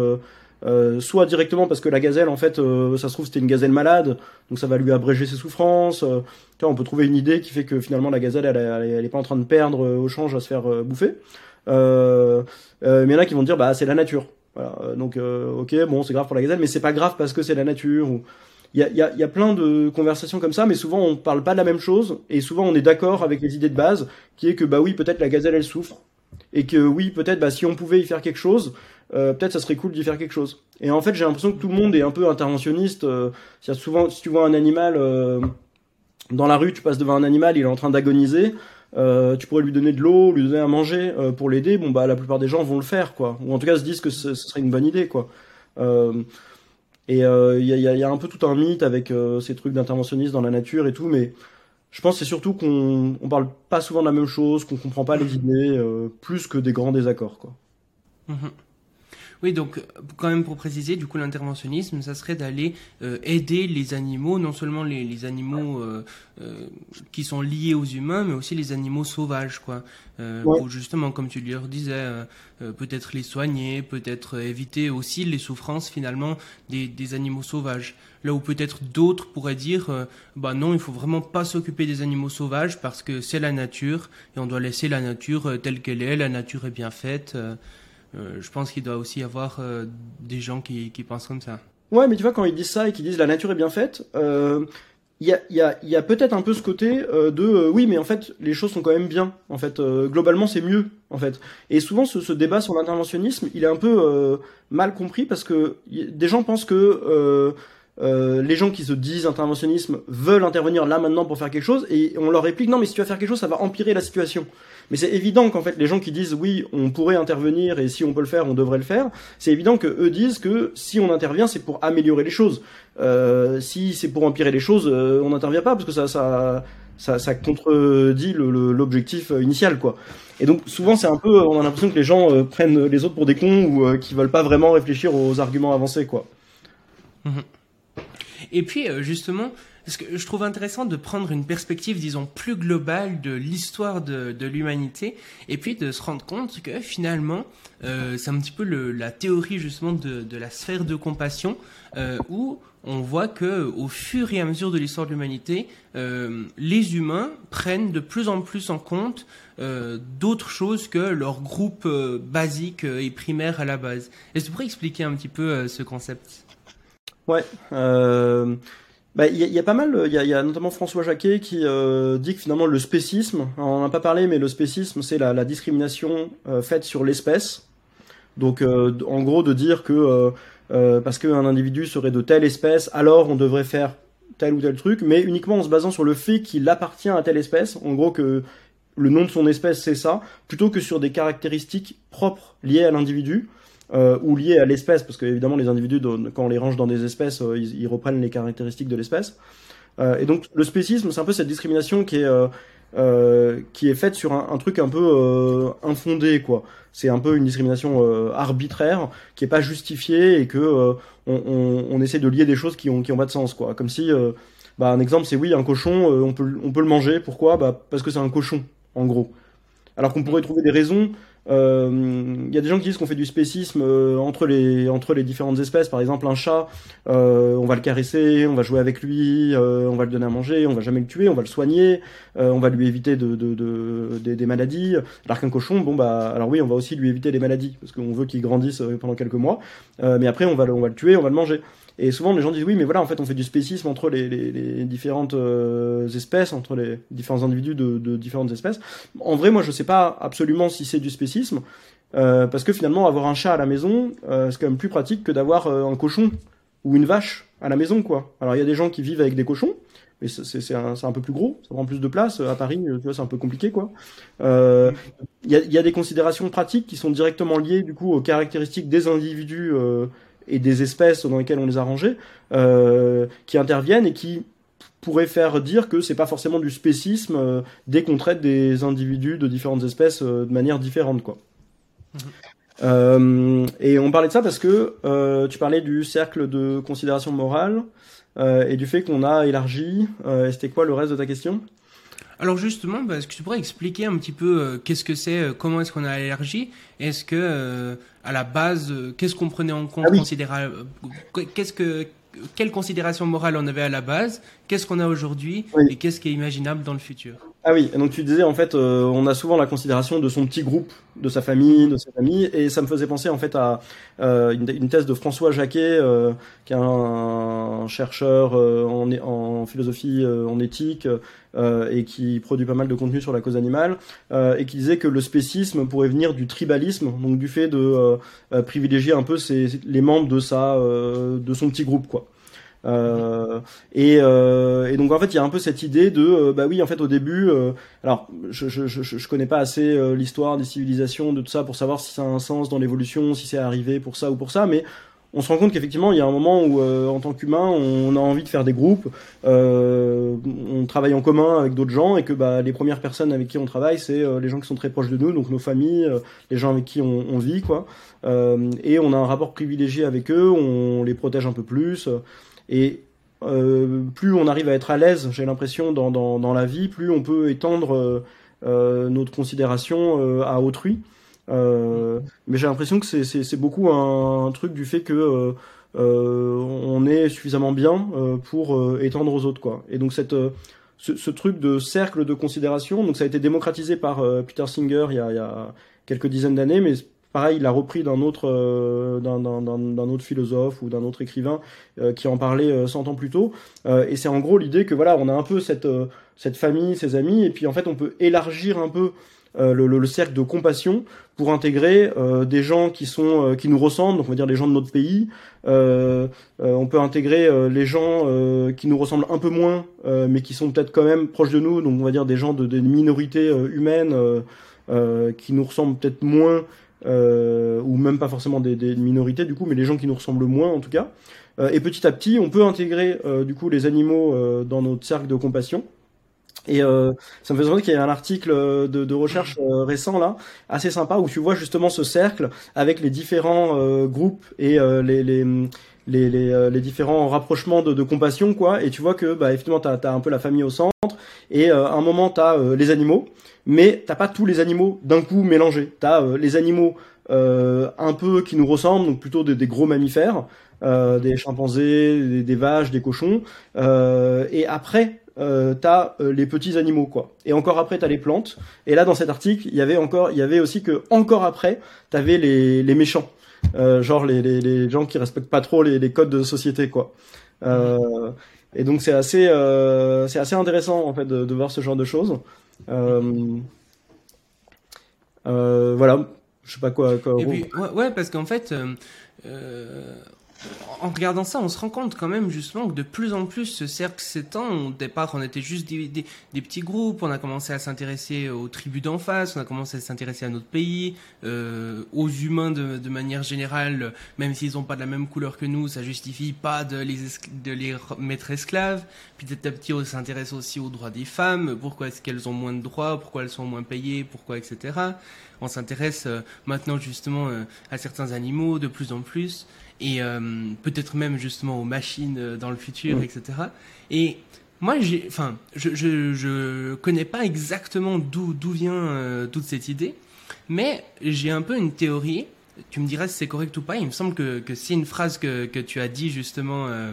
Euh, soit directement parce que la gazelle, en fait, euh, ça se trouve c'était une gazelle malade, donc ça va lui abréger ses souffrances. Euh, on peut trouver une idée qui fait que finalement la gazelle, elle, elle, elle est pas en train de perdre au change à se faire bouffer. mais il y en a qui vont dire, bah c'est la nature. Voilà, donc ok, bon, c'est grave pour la gazelle, mais c'est pas grave parce que c'est la nature. Ou... Il y a, y, y a, plein de conversations comme ça, mais souvent on parle pas de la même chose, et souvent on est d'accord avec les idées de base, qui est que bah oui, peut-être la gazelle elle souffre, et que oui, peut-être bah si on pouvait y faire quelque chose, euh, peut-être ça serait cool d'y faire quelque chose. Et en fait, j'ai l'impression que tout le monde est un peu interventionniste. Euh, souvent, si tu vois un animal euh, dans la rue, tu passes devant un animal, il est en train d'agoniser. Euh, tu pourrais lui donner de l'eau, lui donner à manger euh, pour l'aider. Bon bah la plupart des gens vont le faire quoi, ou en tout cas se disent que ce, serait une bonne idée quoi. Euh, et il y a, y, y, a, un peu tout un mythe avec ces trucs d'interventionnisme dans la nature et tout, mais je pense c'est surtout qu'on on parle pas souvent de la même chose, qu'on comprend pas les idées, plus que des grands désaccords quoi. Mmh. Oui, donc quand même pour préciser, du coup l'interventionnisme, ça serait d'aller euh, aider les animaux, non seulement les, les animaux euh, euh, qui sont liés aux humains, mais aussi les animaux sauvages, quoi. Euh, ouais. Pour justement, comme tu leur disais, euh, peut-être les soigner, peut-être éviter aussi les souffrances finalement des, des animaux sauvages. Là où peut-être d'autres pourraient dire, bah non, il faut vraiment pas s'occuper des animaux sauvages parce que c'est la nature et on doit laisser la nature telle qu'elle est. La nature est bien faite. Euh, je pense qu'il doit aussi y avoir euh, des gens qui, qui pensent comme ça. Ouais, mais tu vois, quand ils disent ça et qu'ils disent la nature est bien faite, euh, il y a, y a, y a peut-être un peu ce côté euh, de euh, oui mais en fait les choses sont quand même bien en fait. Euh, globalement c'est mieux en fait. Et souvent ce, ce débat sur l'interventionnisme il est un peu mal compris parce que des gens pensent que les gens qui se disent interventionnisme veulent intervenir là maintenant pour faire quelque chose et on leur réplique non mais si tu vas faire quelque chose ça va empirer la situation mais c'est évident qu'en fait les gens qui disent oui on pourrait intervenir et si on peut le faire on devrait le faire c'est évident que eux disent que si on intervient c'est pour améliorer les choses euh, si c'est pour empirer les choses, euh, on n'intervient pas parce que ça, ça, ça, contredit l'objectif initial, quoi. Et donc souvent c'est un peu, on a l'impression que les gens euh, prennent les autres pour des cons ou qui veulent pas vraiment réfléchir aux arguments avancés, quoi. Et puis justement, ce que je trouve intéressant de prendre une perspective, disons, plus globale de l'histoire de, l'humanité, et puis de se rendre compte que finalement, euh, c'est un petit peu la théorie justement de, la sphère de compassion, euh, où on voit que au fur et à mesure de l'histoire de l'humanité, euh, les humains prennent de plus en plus en compte d'autres choses que leur groupe basique et primaire à la base. Est-ce que tu pourrais expliquer un petit peu ce concept? Ouais. Bah, il y, a pas mal, il y, a, notamment François Jacquet qui dit que finalement le spécisme, on n'en a pas parlé, mais le spécisme c'est la, discrimination faite sur l'espèce. Donc en gros de dire que euh, parce qu'un individu serait de telle espèce, alors on devrait faire tel ou tel truc, mais uniquement en se basant sur le fait qu'il appartient à telle espèce, en gros que le nom de son espèce c'est ça, plutôt que sur des caractéristiques propres liées à l'individu. Euh, ou liées à l'espèce, parce que évidemment les individus, quand on les range dans des espèces, euh, ils, reprennent les caractéristiques de l'espèce. Euh, et donc le spécisme, c'est un peu cette discrimination qui est euh, euh, qui est faite sur un, truc un peu euh, infondé quoi. C'est un peu une discrimination euh, arbitraire qui est pas justifiée et que on, on, on, essaie de lier des choses qui ont qui ont pas de sens quoi. Comme si bah un exemple c'est oui un cochon on peut on peut le manger pourquoi? Bah parce que c'est un cochon en gros. Alors qu'on pourrait trouver des raisons il euh, y a des gens qui disent qu'on fait du spécisme euh, entre les entre différentes espèces. Par exemple, un chat, euh, on va le caresser, on va jouer avec lui, on va le donner à manger, on va jamais le tuer, on va le soigner, on va lui éviter de, de, de, des, des maladies. Alors qu'un cochon, bon bah alors oui, on va aussi lui éviter les maladies parce qu'on veut qu'il grandisse pendant quelques mois. mais après, on va le tuer, on va le manger. Et souvent, les gens disent oui, mais voilà, en fait, on fait du spécisme entre les, différentes euh, espèces, entre les différents individus de, différentes espèces. En vrai, moi, je sais pas absolument si c'est du spécisme, euh, parce que finalement, avoir un chat à la maison, euh, c'est quand même plus pratique que d'avoir un cochon ou une vache à la maison, quoi. Alors, il y a des gens qui vivent avec des cochons, mais c'est un, un, peu plus gros, ça prend plus de place. À Paris, tu vois, c'est un peu compliqué, quoi. Il y, a, des considérations pratiques qui sont directement liées, du coup, aux caractéristiques des individus et des espèces dans lesquelles on les a rangées euh, qui interviennent et qui pourraient faire dire que c'est pas forcément du spécisme euh, dès qu'on traite des individus de différentes espèces euh, de manière différente quoi. Mmh. et on parlait de ça parce que tu parlais du cercle de considération morale et du fait qu'on a élargi. C'était quoi le reste de ta question? Alors justement, bah, est-ce que tu pourrais expliquer un petit peu euh, qu'est-ce que c'est, euh, comment est-ce qu'on a l'énergie Est-ce que euh, à la base, qu'est-ce qu'on prenait en compte ah Qu'est-ce que quelle considération morale on avait à la base? Qu'est-ce qu'on a aujourd'hui? Et qu'est-ce qui est imaginable dans le futur? Ah oui, donc tu disais en fait, euh, on a souvent la considération de son petit groupe, de sa famille, de sa famille, et ça me faisait penser en fait à euh, une, thèse de François Jacquet, euh, qui est un, chercheur euh, en, en, philosophie, en éthique, et qui produit pas mal de contenu sur la cause animale, et qui disait que le spécisme pourrait venir du tribalisme, donc du fait de privilégier un peu ses, les membres de sa, de son petit groupe, quoi. Euh, et, euh, et, donc en fait il y a un peu cette idée de euh, bah oui en fait au début euh, alors je, je, je, je, connais pas assez euh, l'histoire des civilisations de tout ça pour savoir si ça a un sens dans l'évolution si c'est arrivé pour ça ou pour ça mais on se rend compte qu'effectivement il y a un moment où en tant qu'humain on a envie de faire des groupes on travaille en commun avec d'autres gens et que bah, les premières personnes avec qui on travaille c'est les gens qui sont très proches de nous donc nos familles les gens avec qui on, on vit quoi. Et on a un rapport privilégié avec eux on les protège un peu plus et euh, plus on arrive à être à l'aise, j'ai l'impression, dans, dans, dans, la vie, plus on peut étendre euh, euh notre considération euh, à autrui. Euh, mais j'ai l'impression que c'est beaucoup un, truc du fait que on est suffisamment bien pour étendre aux autres. Quoi. Et donc cette, ce, ce, truc de cercle de considération, donc ça a été démocratisé par Peter Singer il y a, il y a quelques dizaines d'années, mais pareil, il l'a repris d'un autre, d'un autre philosophe ou d'un autre écrivain qui en parlait 100 ans plus tôt. et c'est en gros l'idée que voilà, on a un peu cette, cette famille, ses amis, et puis en fait, on peut élargir un peu le, le, cercle de compassion pour intégrer euh, des gens qui sont euh, qui nous ressemblent, donc on va dire les gens de notre pays. Euh, on peut intégrer les gens qui nous ressemblent un peu moins, mais qui sont peut-être quand même proches de nous, donc on va dire des gens de des minorités humaines qui nous ressemblent peut-être moins, ou même pas forcément des, des, minorités du coup, mais les gens qui nous ressemblent moins en tout cas. et petit à petit, on peut intégrer du coup les animaux dans notre cercle de compassion. Et euh, ça me fait penser qu'il y a un article euh, de, de recherche euh, récent là, assez sympa, où tu vois justement ce cercle avec les différents euh, groupes et les, les, les, les, les, différents rapprochements de, de, compassion, quoi. Et tu vois que bah, effectivement, tu as, un peu la famille au centre, et à un moment, tu as les animaux, mais t'as pas tous les animaux d'un coup mélangés. Tu as les animaux un peu qui nous ressemblent, donc plutôt des, des gros mammifères, des chimpanzés, des, des, vaches, des cochons, et après euh, t'as euh, les petits animaux quoi. Et encore après t'as les plantes. Et là dans cet article il y avait encore, il y avait aussi que encore après t'avais les, les méchants, euh, genre les, les, les, gens qui respectent pas trop les, les codes de société quoi. Euh, et donc c'est assez euh, c'est assez intéressant en fait de, de, voir ce genre de choses. voilà, je sais pas quoi. quoi Et puis, ouais, ouais, parce qu'en fait en regardant ça, on se rend compte quand même justement que de plus en plus ce cercle s'étend. Au départ, on était juste des, petits groupes, on a commencé à s'intéresser aux tribus d'en face, on a commencé à s'intéresser à notre pays, euh, aux humains de, manière générale, même s'ils n'ont pas de la même couleur que nous, ça justifie pas de les, de les mettre esclaves. Puis petit à petit, on s'intéresse aussi aux droits des femmes, pourquoi est-ce qu'elles ont moins de droits, pourquoi elles sont moins payées, pourquoi, etc. On s'intéresse euh, maintenant justement euh, à certains animaux de plus en plus et euh, peut-être même justement aux machines euh, dans le futur, etc. Et moi, j'ai, enfin, je, je, je connais pas exactement d'où d'où vient euh, toute cette idée, mais j'ai un peu une théorie. Tu me diras si c'est correct ou pas. Il me semble que, que c'est une phrase que, que tu as dit justement euh,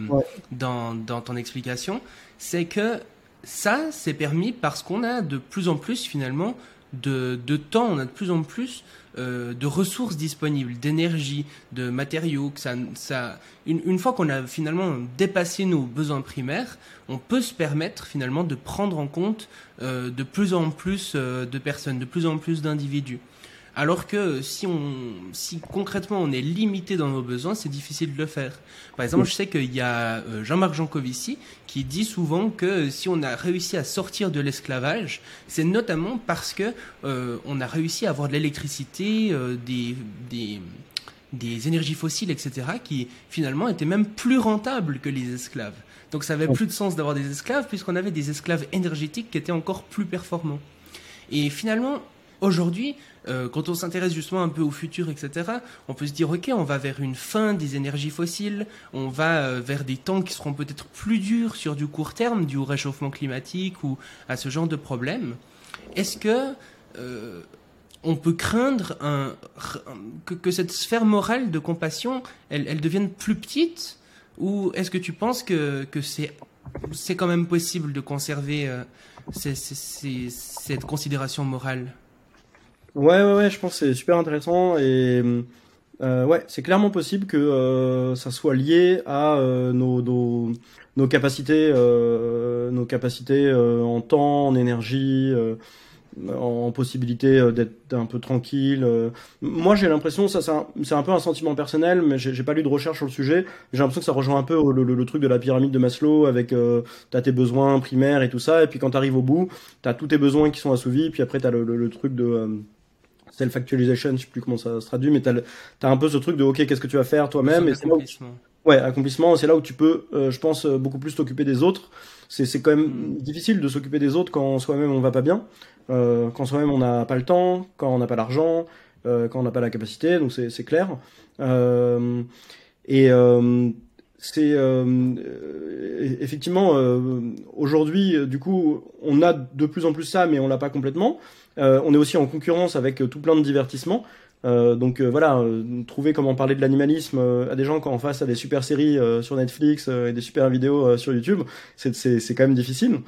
dans, dans ton explication. C'est que ça, c'est permis parce qu'on a de plus en plus finalement de, de temps, on a de plus en plus euh, de ressources disponibles, d'énergie, de matériaux. Une fois qu'on a finalement dépassé nos besoins primaires, on peut se permettre finalement de prendre en compte euh, de plus en plus euh, de personnes, de plus en plus d'individus. Alors que si on, si concrètement on est limité dans nos besoins, c'est difficile de le faire. Par exemple, je sais qu'il y a euh, Jean-Marc Jancovici qui dit souvent que si on a réussi à sortir de l'esclavage, c'est notamment parce que euh, on a réussi à avoir de l'électricité, euh, des, des des énergies fossiles, etc., qui finalement étaient même plus rentables que les esclaves. Donc ça avait plus de sens d'avoir des esclaves puisqu'on avait des esclaves énergétiques qui étaient encore plus performants. Et finalement, aujourd'hui, euh, quand on s'intéresse justement un peu au futur, etc., on peut se dire, ok, on va vers une fin des énergies fossiles, on va euh, vers des temps qui seront peut-être plus durs sur du court terme, dû au réchauffement climatique ou à ce genre de problème. Est-ce que euh, on peut craindre que, cette sphère morale de compassion, elle, devienne plus petite? Ou est-ce que tu penses que, c'est quand même possible de conserver cette considération morale? Ouais, ouais, ouais, je pense que c'est super intéressant et euh, ouais, c'est clairement possible que euh, ça soit lié à euh, nos, nos, nos, capacités, euh, nos capacités euh, en temps, en énergie, en possibilité d'être un peu tranquille. Moi, j'ai l'impression, ça, c'est un, un, peu un sentiment personnel, mais j'ai pas lu de recherche sur le sujet. J'ai l'impression que ça rejoint un peu le, le, le, truc de la pyramide de Maslow avec t'as tes besoins primaires et tout ça, et puis quand t'arrives au bout, t'as tous tes besoins qui sont assouvis, puis après t'as le, le, truc de self-actualization, je sais plus comment ça se traduit, mais t'as, as un peu ce truc de ok, qu'est-ce que tu vas faire toi-même, et c'est là où, ouais, accomplissement, c'est là où tu peux, euh, je pense, euh, beaucoup plus t'occuper des autres. C'est, c'est quand même mm. difficile de s'occuper des autres quand soi-même on va pas bien, euh, quand soi-même on n'a pas le temps, quand on n'a pas l'argent, euh, quand on n'a pas la capacité, donc c'est, c'est clair. Euh, et c'est effectivement aujourd'hui, du coup, on a de plus en plus ça, mais on l'a pas complètement. Euh, on est aussi en concurrence avec euh, tout plein de divertissements. Euh, donc voilà, trouver comment parler de l'animalisme à des gens quand en face à des super séries sur Netflix et des super vidéos sur YouTube, c'est quand même difficile.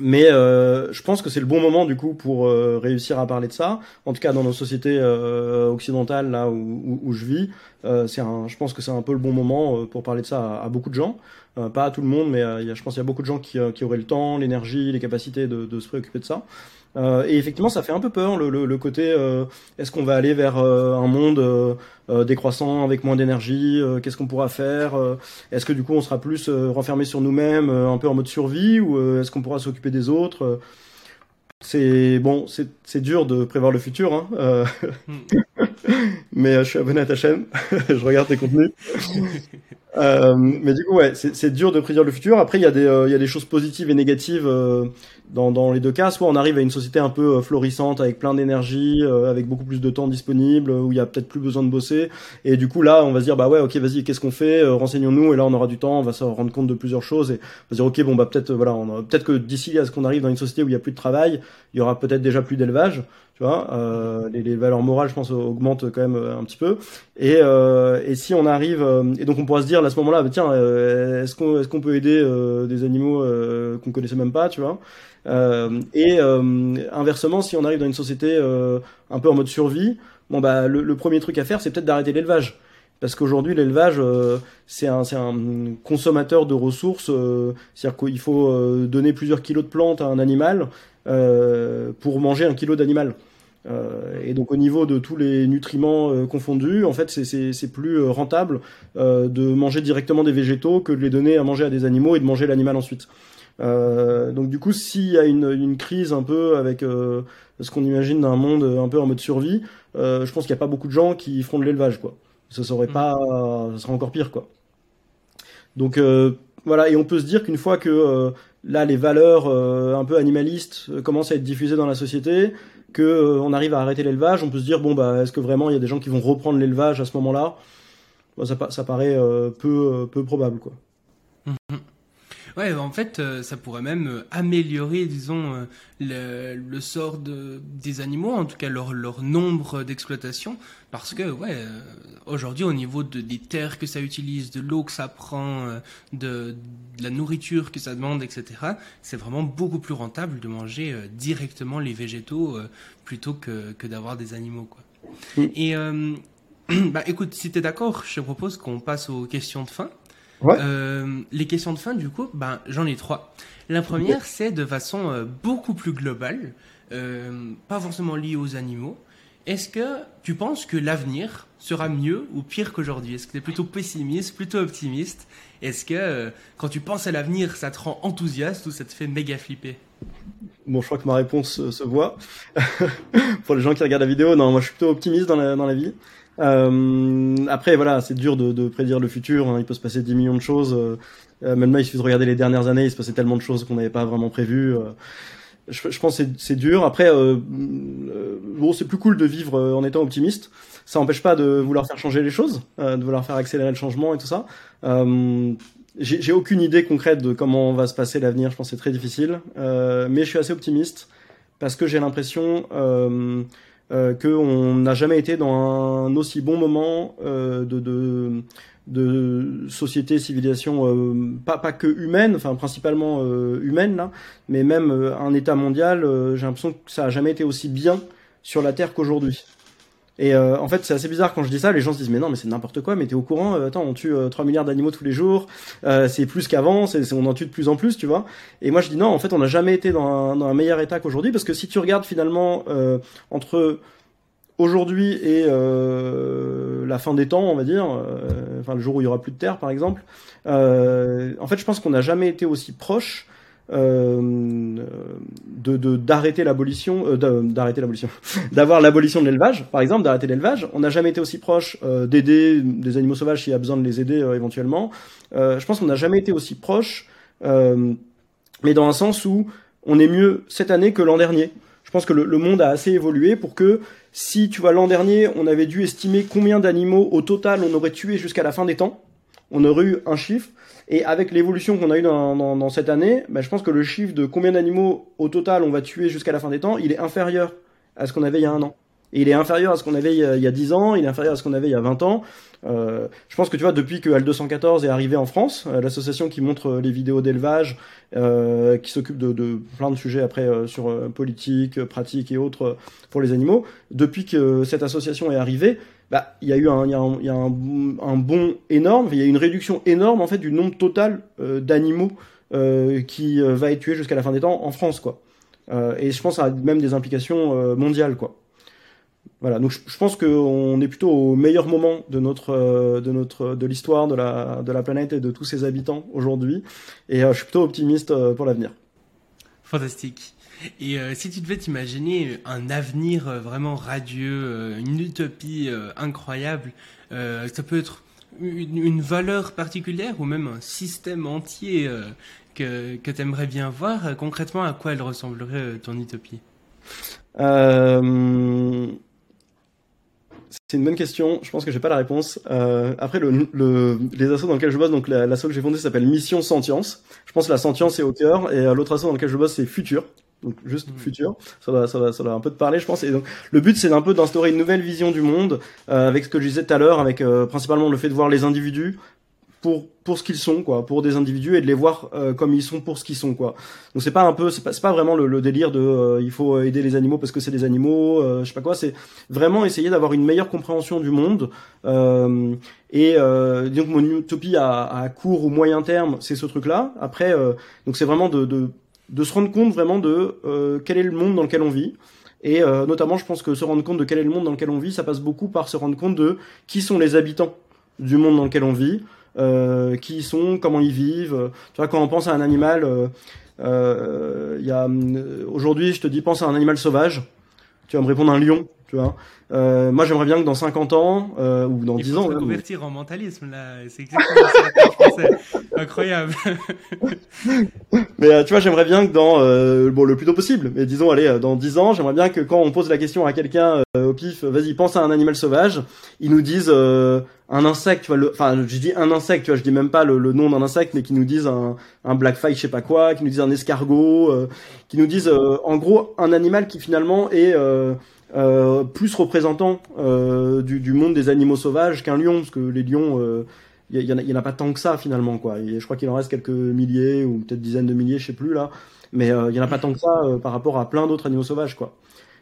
Mais euh, je pense que c'est le bon moment du coup pour euh, réussir à parler de ça. En tout cas, dans nos sociétés euh, occidentales là où, je vis, euh, c'est un, je pense que c'est un peu le bon moment pour parler de ça à, beaucoup de gens. pas à tout le monde, mais y je pense qu'il y a beaucoup de gens qui, auraient le temps, l'énergie, les capacités de, se préoccuper de ça. Euh, et effectivement, ça fait un peu peur le, le, le côté euh, est-ce qu'on va aller vers euh, un monde décroissant avec moins d'énergie Qu'est-ce qu'on pourra faire Est-ce que du coup on sera plus renfermé sur nous-mêmes, un peu en mode survie, ou est-ce qu'on pourra s'occuper des autres c'est bon, c'est dur de prévoir le futur, hein. Mais je suis abonné à ta chaîne, je regarde tes contenus. Euh, mais du coup, ouais, c'est dur de prédire le futur. Après, il y, a des, euh, y a des choses positives et négatives euh, dans, dans les deux cas. Soit on arrive à une société un peu florissante, avec plein d'énergie, avec beaucoup plus de temps disponible, où il y a peut-être plus besoin de bosser. Et du coup, là, on va se dire, bah ouais, ok, vas-y, qu'est-ce qu'on fait Renseignons-nous. Et là, on aura du temps, on va se rendre compte de plusieurs choses. Et on va se dire, ok, bon, bah peut-être, voilà, peut-être que d'ici à ce qu'on arrive dans une société où il y a plus de travail, il y aura peut-être déjà plus d'élevage tu vois euh, les, les, valeurs morales je pense augmentent quand même euh, un petit peu et, euh, et si on arrive euh, et donc on pourra se dire à ce moment-là bah, tiens euh, est-ce qu'on est-ce qu'on peut aider des animaux qu'on connaissait même pas tu vois et inversement si on arrive dans une société un peu en mode survie bon bah le, le premier truc à faire c'est peut-être d'arrêter l'élevage parce qu'aujourd'hui, l'élevage, c'est un, un, consommateur de ressources. Euh, C'est-à-dire qu'il faut donner plusieurs kilos de plantes à un animal euh, pour manger un kilo d'animal. Euh, et donc au niveau de tous les nutriments euh, confondus, en fait, c'est plus euh, rentable de manger directement des végétaux que de les donner à manger à des animaux et de manger l'animal ensuite. donc du coup, s'il y a une, une, crise un peu avec ce qu'on imagine d'un monde un peu en mode survie, je pense qu'il n'y a pas beaucoup de gens qui feront de l'élevage, quoi. Ça serait mmh. pas, ça serait encore pire, quoi. Donc voilà, et on peut se dire qu'une fois que là les valeurs un peu animalistes commencent à être diffusées dans la société, que euh, on arrive à arrêter l'élevage, on peut se dire bon bah est-ce que vraiment il y a des gens qui vont reprendre l'élevage à ce moment-là? Ça, ça, paraît euh, peu euh, peu probable quoi. Mhm. Ouais, en fait, ça pourrait même améliorer, disons, le, le sort de, des animaux, en tout cas leur, leur nombre d'exploitation, parce que, ouais, aujourd'hui, au niveau de, des terres que ça utilise, de l'eau que ça prend, de, de, la nourriture que ça demande, etc., c'est vraiment beaucoup plus rentable de manger directement les végétaux plutôt que, que d'avoir des animaux, quoi. Mm. Et, bah, écoute, si tu es d'accord, je te propose qu'on passe aux questions de fin. Euh, les questions de fin, du coup, ben, j'en ai trois. La première, c'est de façon euh, beaucoup plus globale, euh, pas forcément liée aux animaux. Est-ce que tu penses que l'avenir sera mieux ou pire qu'aujourd'hui? Est-ce que tu es plutôt pessimiste, plutôt optimiste? Est-ce que quand tu penses à l'avenir, ça te rend enthousiaste ou ça te fait méga flipper? Bon, je crois que ma réponse se voit. Pour les gens qui regardent la vidéo, non, moi je suis plutôt optimiste dans la, dans la vie. Euh, après, voilà, c'est dur de, de, prédire le futur. Hein. Il peut se passer 10 millions de choses. Euh, euh maintenant, il suffit de regarder les dernières années. Il se passait tellement de choses qu'on n'avait pas vraiment prévues. Euh. Je, je, pense que c'est dur. Après, euh, bon, c'est plus cool de vivre en étant optimiste. Ça n'empêche pas de vouloir faire changer les choses, de vouloir faire accélérer le changement et tout ça. J'ai aucune idée concrète de comment va se passer l'avenir. Je pense que c'est très difficile. mais je suis assez optimiste parce que j'ai l'impression euh, qu'on n'a jamais été dans un aussi bon moment euh, de, société, civilisation, euh, pas, que humaine, enfin principalement euh, humaine là, mais même euh, un État mondial, j'ai l'impression que ça a jamais été aussi bien sur la Terre qu'aujourd'hui. Et euh, en fait, c'est assez bizarre quand je dis ça, les gens se disent mais non, mais c'est n'importe quoi, mais t'es au courant, euh, attends, on tue 3 milliards d'animaux tous les jours, euh, c'est plus qu'avant, c'est, on en tue de plus en plus, tu vois. Et moi je dis non, en fait, on n'a jamais été dans un, dans un meilleur état qu'aujourd'hui, parce que si tu regardes finalement entre aujourd'hui et la fin des temps, on va dire, enfin le jour où il y aura plus de terre, par exemple, en fait, je pense qu'on n'a jamais été aussi proche euh, de d'arrêter l'abolition, euh, d'arrêter l'abolition, d'avoir l'abolition de l'élevage, par exemple, d'arrêter l'élevage. On n'a jamais été aussi proche euh, d'aider des animaux sauvages s'il y a besoin de les aider euh, éventuellement. je pense qu'on n'a jamais été aussi proche, mais dans un sens où on est mieux cette année que l'an dernier. Je pense que le, le, monde a assez évolué pour que si tu vois l'an dernier, on avait dû estimer combien d'animaux au total on aurait tué jusqu'à la fin des temps. On aurait eu un chiffre. Et avec l'évolution qu'on a eu dans, dans, dans, cette année, bah, je pense que le chiffre de combien d'animaux au total on va tuer jusqu'à la fin des temps, il est inférieur à ce qu'on avait il y a un an. Et il est inférieur à ce qu'on avait il y a 10 ans, il est inférieur à ce qu'on avait il y a 20 ans. Euh, je pense que tu vois, depuis que L214 est arrivé en France, euh, l'association qui montre euh, les vidéos d'élevage, euh, qui s'occupe de, de, plein de sujets après sur politique, pratique et autres pour les animaux, depuis que cette association est arrivée, bah, il y a eu un, y a un, y a un, un, bon énorme, il y a une réduction énorme en fait du nombre total d'animaux qui va être tué jusqu'à la fin des temps en France, quoi. et je pense que ça a même des implications mondiales, quoi. Voilà, donc je, pense qu'on est plutôt au meilleur moment de notre euh, de notre de l'histoire de la de la planète et de tous ses habitants aujourd'hui, et euh, je suis plutôt optimiste euh, pour l'avenir. Fantastique. Et si tu devais t'imaginer un avenir vraiment radieux, une utopie incroyable, ça peut être une, valeur particulière ou même un système entier que, que tu aimerais bien voir. Concrètement, à quoi elle ressemblerait ton utopie? C'est une bonne question. Je pense que j'ai pas la réponse. Euh, après, le, le, les assos dans lesquels je bosse, donc l'asso que j'ai fondé s'appelle Mission Sentience. Je pense que la sentience est au cœur. Et euh, l'autre asso dans lequel je bosse, c'est Futur. Donc juste mmh. futur, ça va, ça va, ça va un peu te parler, je pense. Et donc le but, c'est un peu d'instaurer une nouvelle vision du monde, euh, avec ce que je disais tout à l'heure, avec euh, principalement le fait de voir les individus pour pour ce qu'ils sont quoi pour des individus et de les voir euh, comme ils sont pour ce qu'ils sont quoi donc c'est pas un peu c'est pas, pas vraiment le, délire de euh, il faut aider les animaux parce que c'est des animaux euh, je sais pas quoi c'est vraiment essayer d'avoir une meilleure compréhension du monde et donc mon utopie à, à, court ou moyen terme c'est ce truc là après donc c'est vraiment de, de, de se rendre compte vraiment de quel est le monde dans lequel on vit et notamment je pense que se rendre compte de quel est le monde dans lequel on vit ça passe beaucoup par se rendre compte de qui sont les habitants du monde dans lequel on vit euh, qui ils sont, comment ils vivent. Tu vois, quand on pense à un animal, euh, euh, y a aujourd'hui, je te dis, pense à un animal sauvage. Tu vas me répondre un lion, tu vois. Euh, moi, j'aimerais bien que dans 50 ans euh, ou dans Il 10 faut ans, se convertir en mentalisme là, c'est exactement ça. Que Incroyable. mais euh, tu vois, j'aimerais bien que dans bon le plus tôt possible, mais disons allez dans 10 ans, j'aimerais bien que quand on pose la question à quelqu'un au pif, vas-y, pense à un animal sauvage, ils nous disent un insecte, tu vois, le, enfin, je dis un insecte, tu vois, je dis même pas le, le nom d'un insecte, mais qui nous disent un, un blackfly, je sais pas quoi, qui nous disent un escargot, euh, qui nous disent, euh, en gros, un animal qui finalement est euh, euh plus représentant du, du, monde des animaux sauvages qu'un lion, parce que les lions, il y, y, en a, pas tant que ça finalement, quoi. Et je crois qu'il en reste quelques milliers ou peut-être dizaines de milliers, je sais plus là, mais il y en a pas tant que ça par rapport à plein d'autres animaux sauvages, quoi.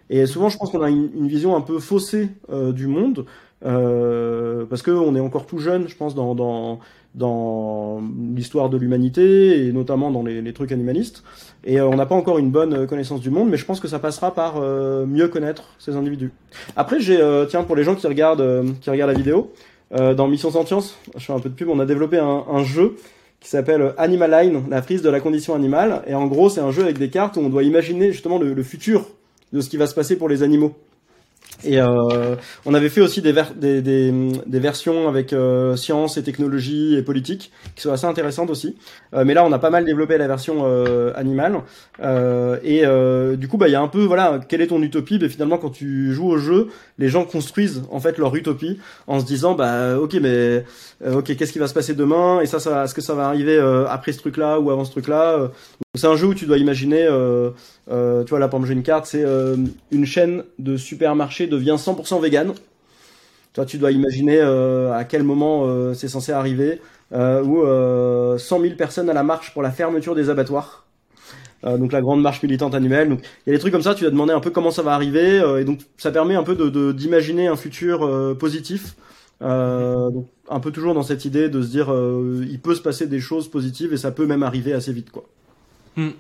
Et souvent, je pense qu'on a une, une, vision un peu faussée du monde. Euh, parce qu'on est encore tout jeune, je pense, dans, dans, dans l'histoire de l'humanité et notamment dans les, trucs animalistes. Et euh, on n'a pas encore une bonne connaissance du monde, mais je pense que ça passera par euh, mieux connaître ces individus. Après, j'ai, tiens, pour les gens qui regardent, qui regardent la vidéo, dans Mission Sentience, je fais un peu de pub, on a développé un, jeu qui s'appelle Animal Line, la frise de la condition animale. Et en gros, c'est un jeu avec des cartes où on doit imaginer justement le futur de ce qui va se passer pour les animaux. Et euh, on avait fait aussi des, des, des, des, versions avec euh, sciences et technologie et politique qui sont assez intéressantes aussi. Euh, mais là, on a pas mal développé la version euh, animale. Euh, et euh, du coup, bah, il y a un peu, voilà, quelle est ton utopie? Ben, Finalement, quand tu joues au jeu, les gens construisent en fait leur utopie en se disant, bah, ok, mais ok, qu'est-ce qui va se passer demain? Et ça, ça est-ce que ça va arriver après ce truc-là ou avant ce truc-là? C'est un jeu où tu dois imaginer, euh, euh, tu vois là, par exemple, j'ai une carte, c'est euh, une chaîne de supermarché devient 100% vegan. Toi, tu dois imaginer à quel moment c'est censé arriver, ou 100 000 personnes à la marche pour la fermeture des abattoirs. donc la grande marche militante annuelle. Donc il y a des trucs comme ça. Tu dois demander un peu comment ça va arriver, et donc ça permet un peu d'imaginer un futur positif. un peu toujours dans cette idée de se dire il peut se passer des choses positives et ça peut même arriver assez vite quoi. Hmm.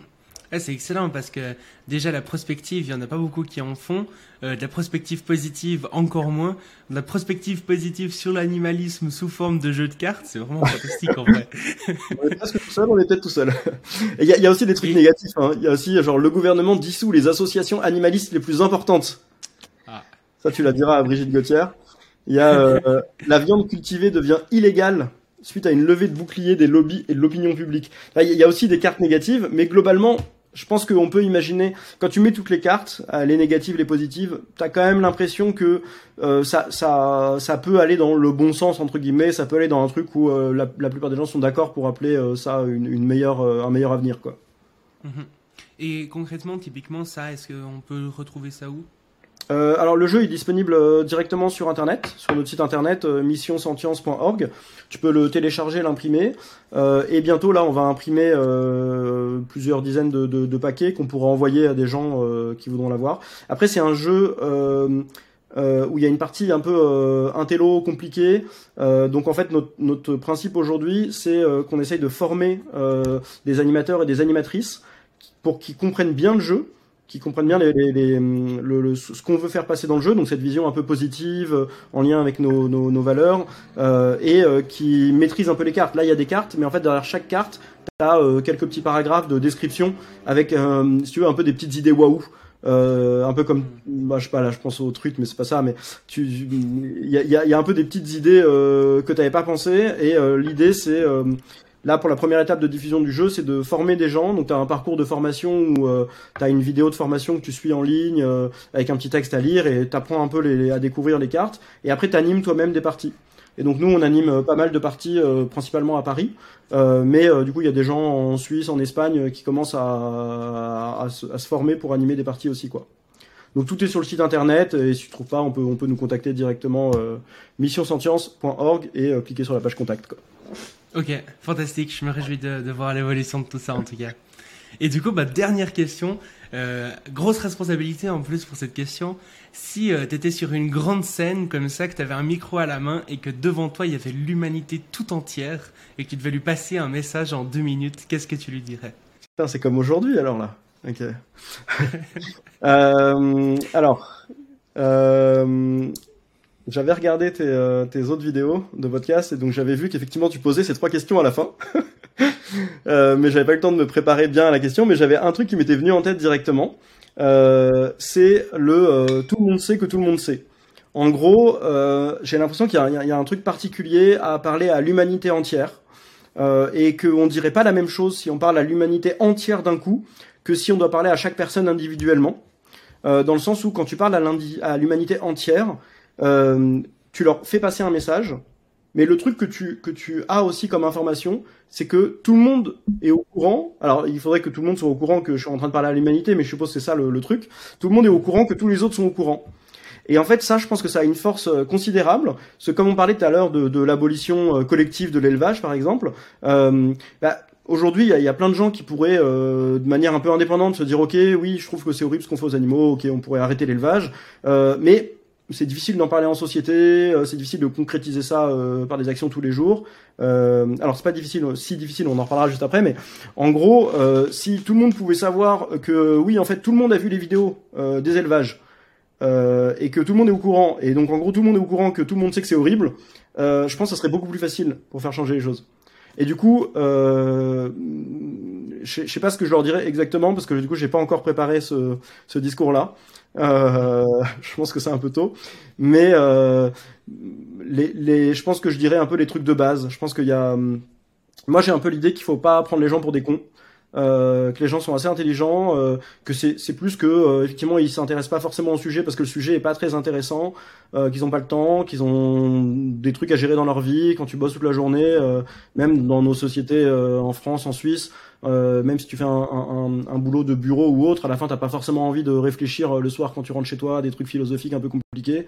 c'est excellent parce que déjà la prospective, il y en a pas beaucoup qui en font. Euh, de la prospective positive, encore moins. De la prospective positive sur l'animalisme sous forme de jeu de cartes, c'est vraiment fantastique en vrai. on est presque tout seul, on est peut-être tout seul. Il y, y, a aussi des trucs négatifs. Hein. Il y a aussi genre le gouvernement dissout les associations animalistes les plus importantes. Ah. Ça, tu la diras à Brigitte Gauthier. Il y a euh, la viande cultivée devient illégale suite à une levée de bouclier des lobbies et de l'opinion publique. Il y a aussi des cartes négatives, mais globalement, je pense qu'on peut imaginer, quand tu mets toutes les cartes, euh, les négatives, les positives, t'as quand même l'impression que euh, ça, peut aller dans le bon sens entre guillemets, ça peut aller dans un truc où euh, la, plupart des gens sont d'accord pour appeler ça une meilleure, un meilleur avenir, quoi. Mhm. Et concrètement, typiquement, ça, est-ce qu'on peut retrouver ça où? Euh, alors le jeu est disponible euh, directement sur internet, sur notre site internet euh, missionsentience.org. Tu peux le télécharger, l'imprimer, et bientôt là on va imprimer plusieurs dizaines de, paquets qu'on pourra envoyer à des gens qui voudront l'avoir. Après c'est un jeu où il y a une partie un peu intello compliquée. Donc en fait notre, notre principe aujourd'hui c'est qu'on essaye de former des animateurs et des animatrices pour qu'ils comprennent bien le jeu qui comprennent bien les, les, les, le, le, ce qu'on veut faire passer dans le jeu, donc cette vision un peu positive, euh, en lien avec nos, nos, nos valeurs, euh, et euh, qui maîtrisent un peu les cartes. Là, il y a des cartes, mais en fait, derrière chaque carte, tu as euh, quelques petits paragraphes de description avec, euh, si tu veux, un peu des petites idées waouh. Euh, un peu comme, bah, je sais pas, là je pense au truc, mais c'est pas ça, mais tu, il y a, y, a, y a, un peu des petites idées euh, que tu n'avais pas pensé, et euh, l'idée c'est euh, Là, pour la première étape de diffusion du jeu, c'est de former des gens. Donc, tu as un parcours de formation où euh, tu as une vidéo de formation que tu suis en ligne euh, avec un petit texte à lire et tu apprends un peu les, à découvrir les cartes. Et après, tu animes toi-même des parties. Et donc, nous, on anime euh, pas mal de parties, euh, principalement à Paris. Euh, mais du coup, il y a des gens en Suisse, en Espagne, qui commencent à, à, se, à, se, former pour animer des parties aussi. quoi. Donc, tout est sur le site internet. Et si tu trouves pas, on peut, on peut nous contacter directement missionsentience.org et cliquer sur la page contact. Quoi. Ok, fantastique. Je me réjouis de, voir l'évolution de tout ça en tout cas. Et du coup, bah, dernière question. Euh, grosse responsabilité en plus pour cette question. Si euh, tu étais sur une grande scène comme ça, que tu avais un micro à la main et que devant toi il y avait l'humanité tout entière et que tu devais lui passer un message en deux minutes, qu'est-ce que tu lui dirais? Putain, c'est comme aujourd'hui alors là. Ok. euh, alors, euh, j'avais regardé tes, euh, tes, autres vidéos de podcast et donc j'avais vu qu'effectivement tu posais ces trois questions à la fin. euh, mais j'avais pas eu le temps de me préparer bien à la question, mais j'avais un truc qui m'était venu en tête directement. Euh, c'est le euh, tout le monde sait que tout le monde sait. En gros, euh, j'ai l'impression qu'il y, y, a un truc particulier à parler à l'humanité entière euh, et qu'on dirait pas la même chose si on parle à l'humanité entière d'un coup que si on doit parler à chaque personne individuellement. Dans le sens où quand tu parles à l'humanité entière, euh, tu leur fais passer un message, mais le truc que tu, que tu as aussi comme information, c'est que tout le monde est au courant. Alors, il faudrait que tout le monde soit au courant que je suis en train de parler à l'humanité, mais je suppose que c'est ça le, le, truc. Tout le monde est au courant que tous les autres sont au courant. Et en fait, ça, je pense que ça a une force considérable. Parce comme on parlait tout à l'heure de, de l'abolition collective de l'élevage, par exemple, euh, bah, Aujourd'hui, il y, y, a plein de gens qui pourraient, euh, de manière un peu indépendante, se dire ok, oui, je trouve que c'est horrible ce qu'on fait aux animaux, ok, on pourrait arrêter l'élevage, euh, mais c'est difficile d'en parler en société, euh, c'est difficile de concrétiser ça euh, par des actions tous les jours. Euh, alors c'est pas difficile, si difficile, on en reparlera juste après, mais en gros, si tout le monde pouvait savoir que oui, en fait, tout le monde a vu les vidéos des élevages et que tout le monde est au courant, et donc en gros tout le monde est au courant que tout le monde sait que c'est horrible, je pense que ça serait beaucoup plus facile pour faire changer les choses. Et du coup, euh, je sais pas ce que je leur dirais exactement parce que du coup, j'ai pas encore préparé ce, ce discours-là. Euh, je pense que c'est un peu tôt, mais euh, les, les, je pense que je dirais un peu les trucs de base. Je pense qu'il y a, moi, j'ai un peu l'idée qu'il faut pas prendre les gens pour des cons. Euh, que les gens sont assez intelligents, euh, que c'est plus que euh, effectivement ils s'intéressent pas forcément au sujet parce que le sujet est pas très intéressant, euh, qu'ils ont pas le temps, qu'ils ont des trucs à gérer dans leur vie. Quand tu bosses toute la journée, même dans nos sociétés en France, en Suisse, même si tu fais un, un, un, boulot de bureau ou autre, à la fin t'as pas forcément envie de réfléchir le soir quand tu rentres chez toi, des trucs philosophiques un peu compliqués.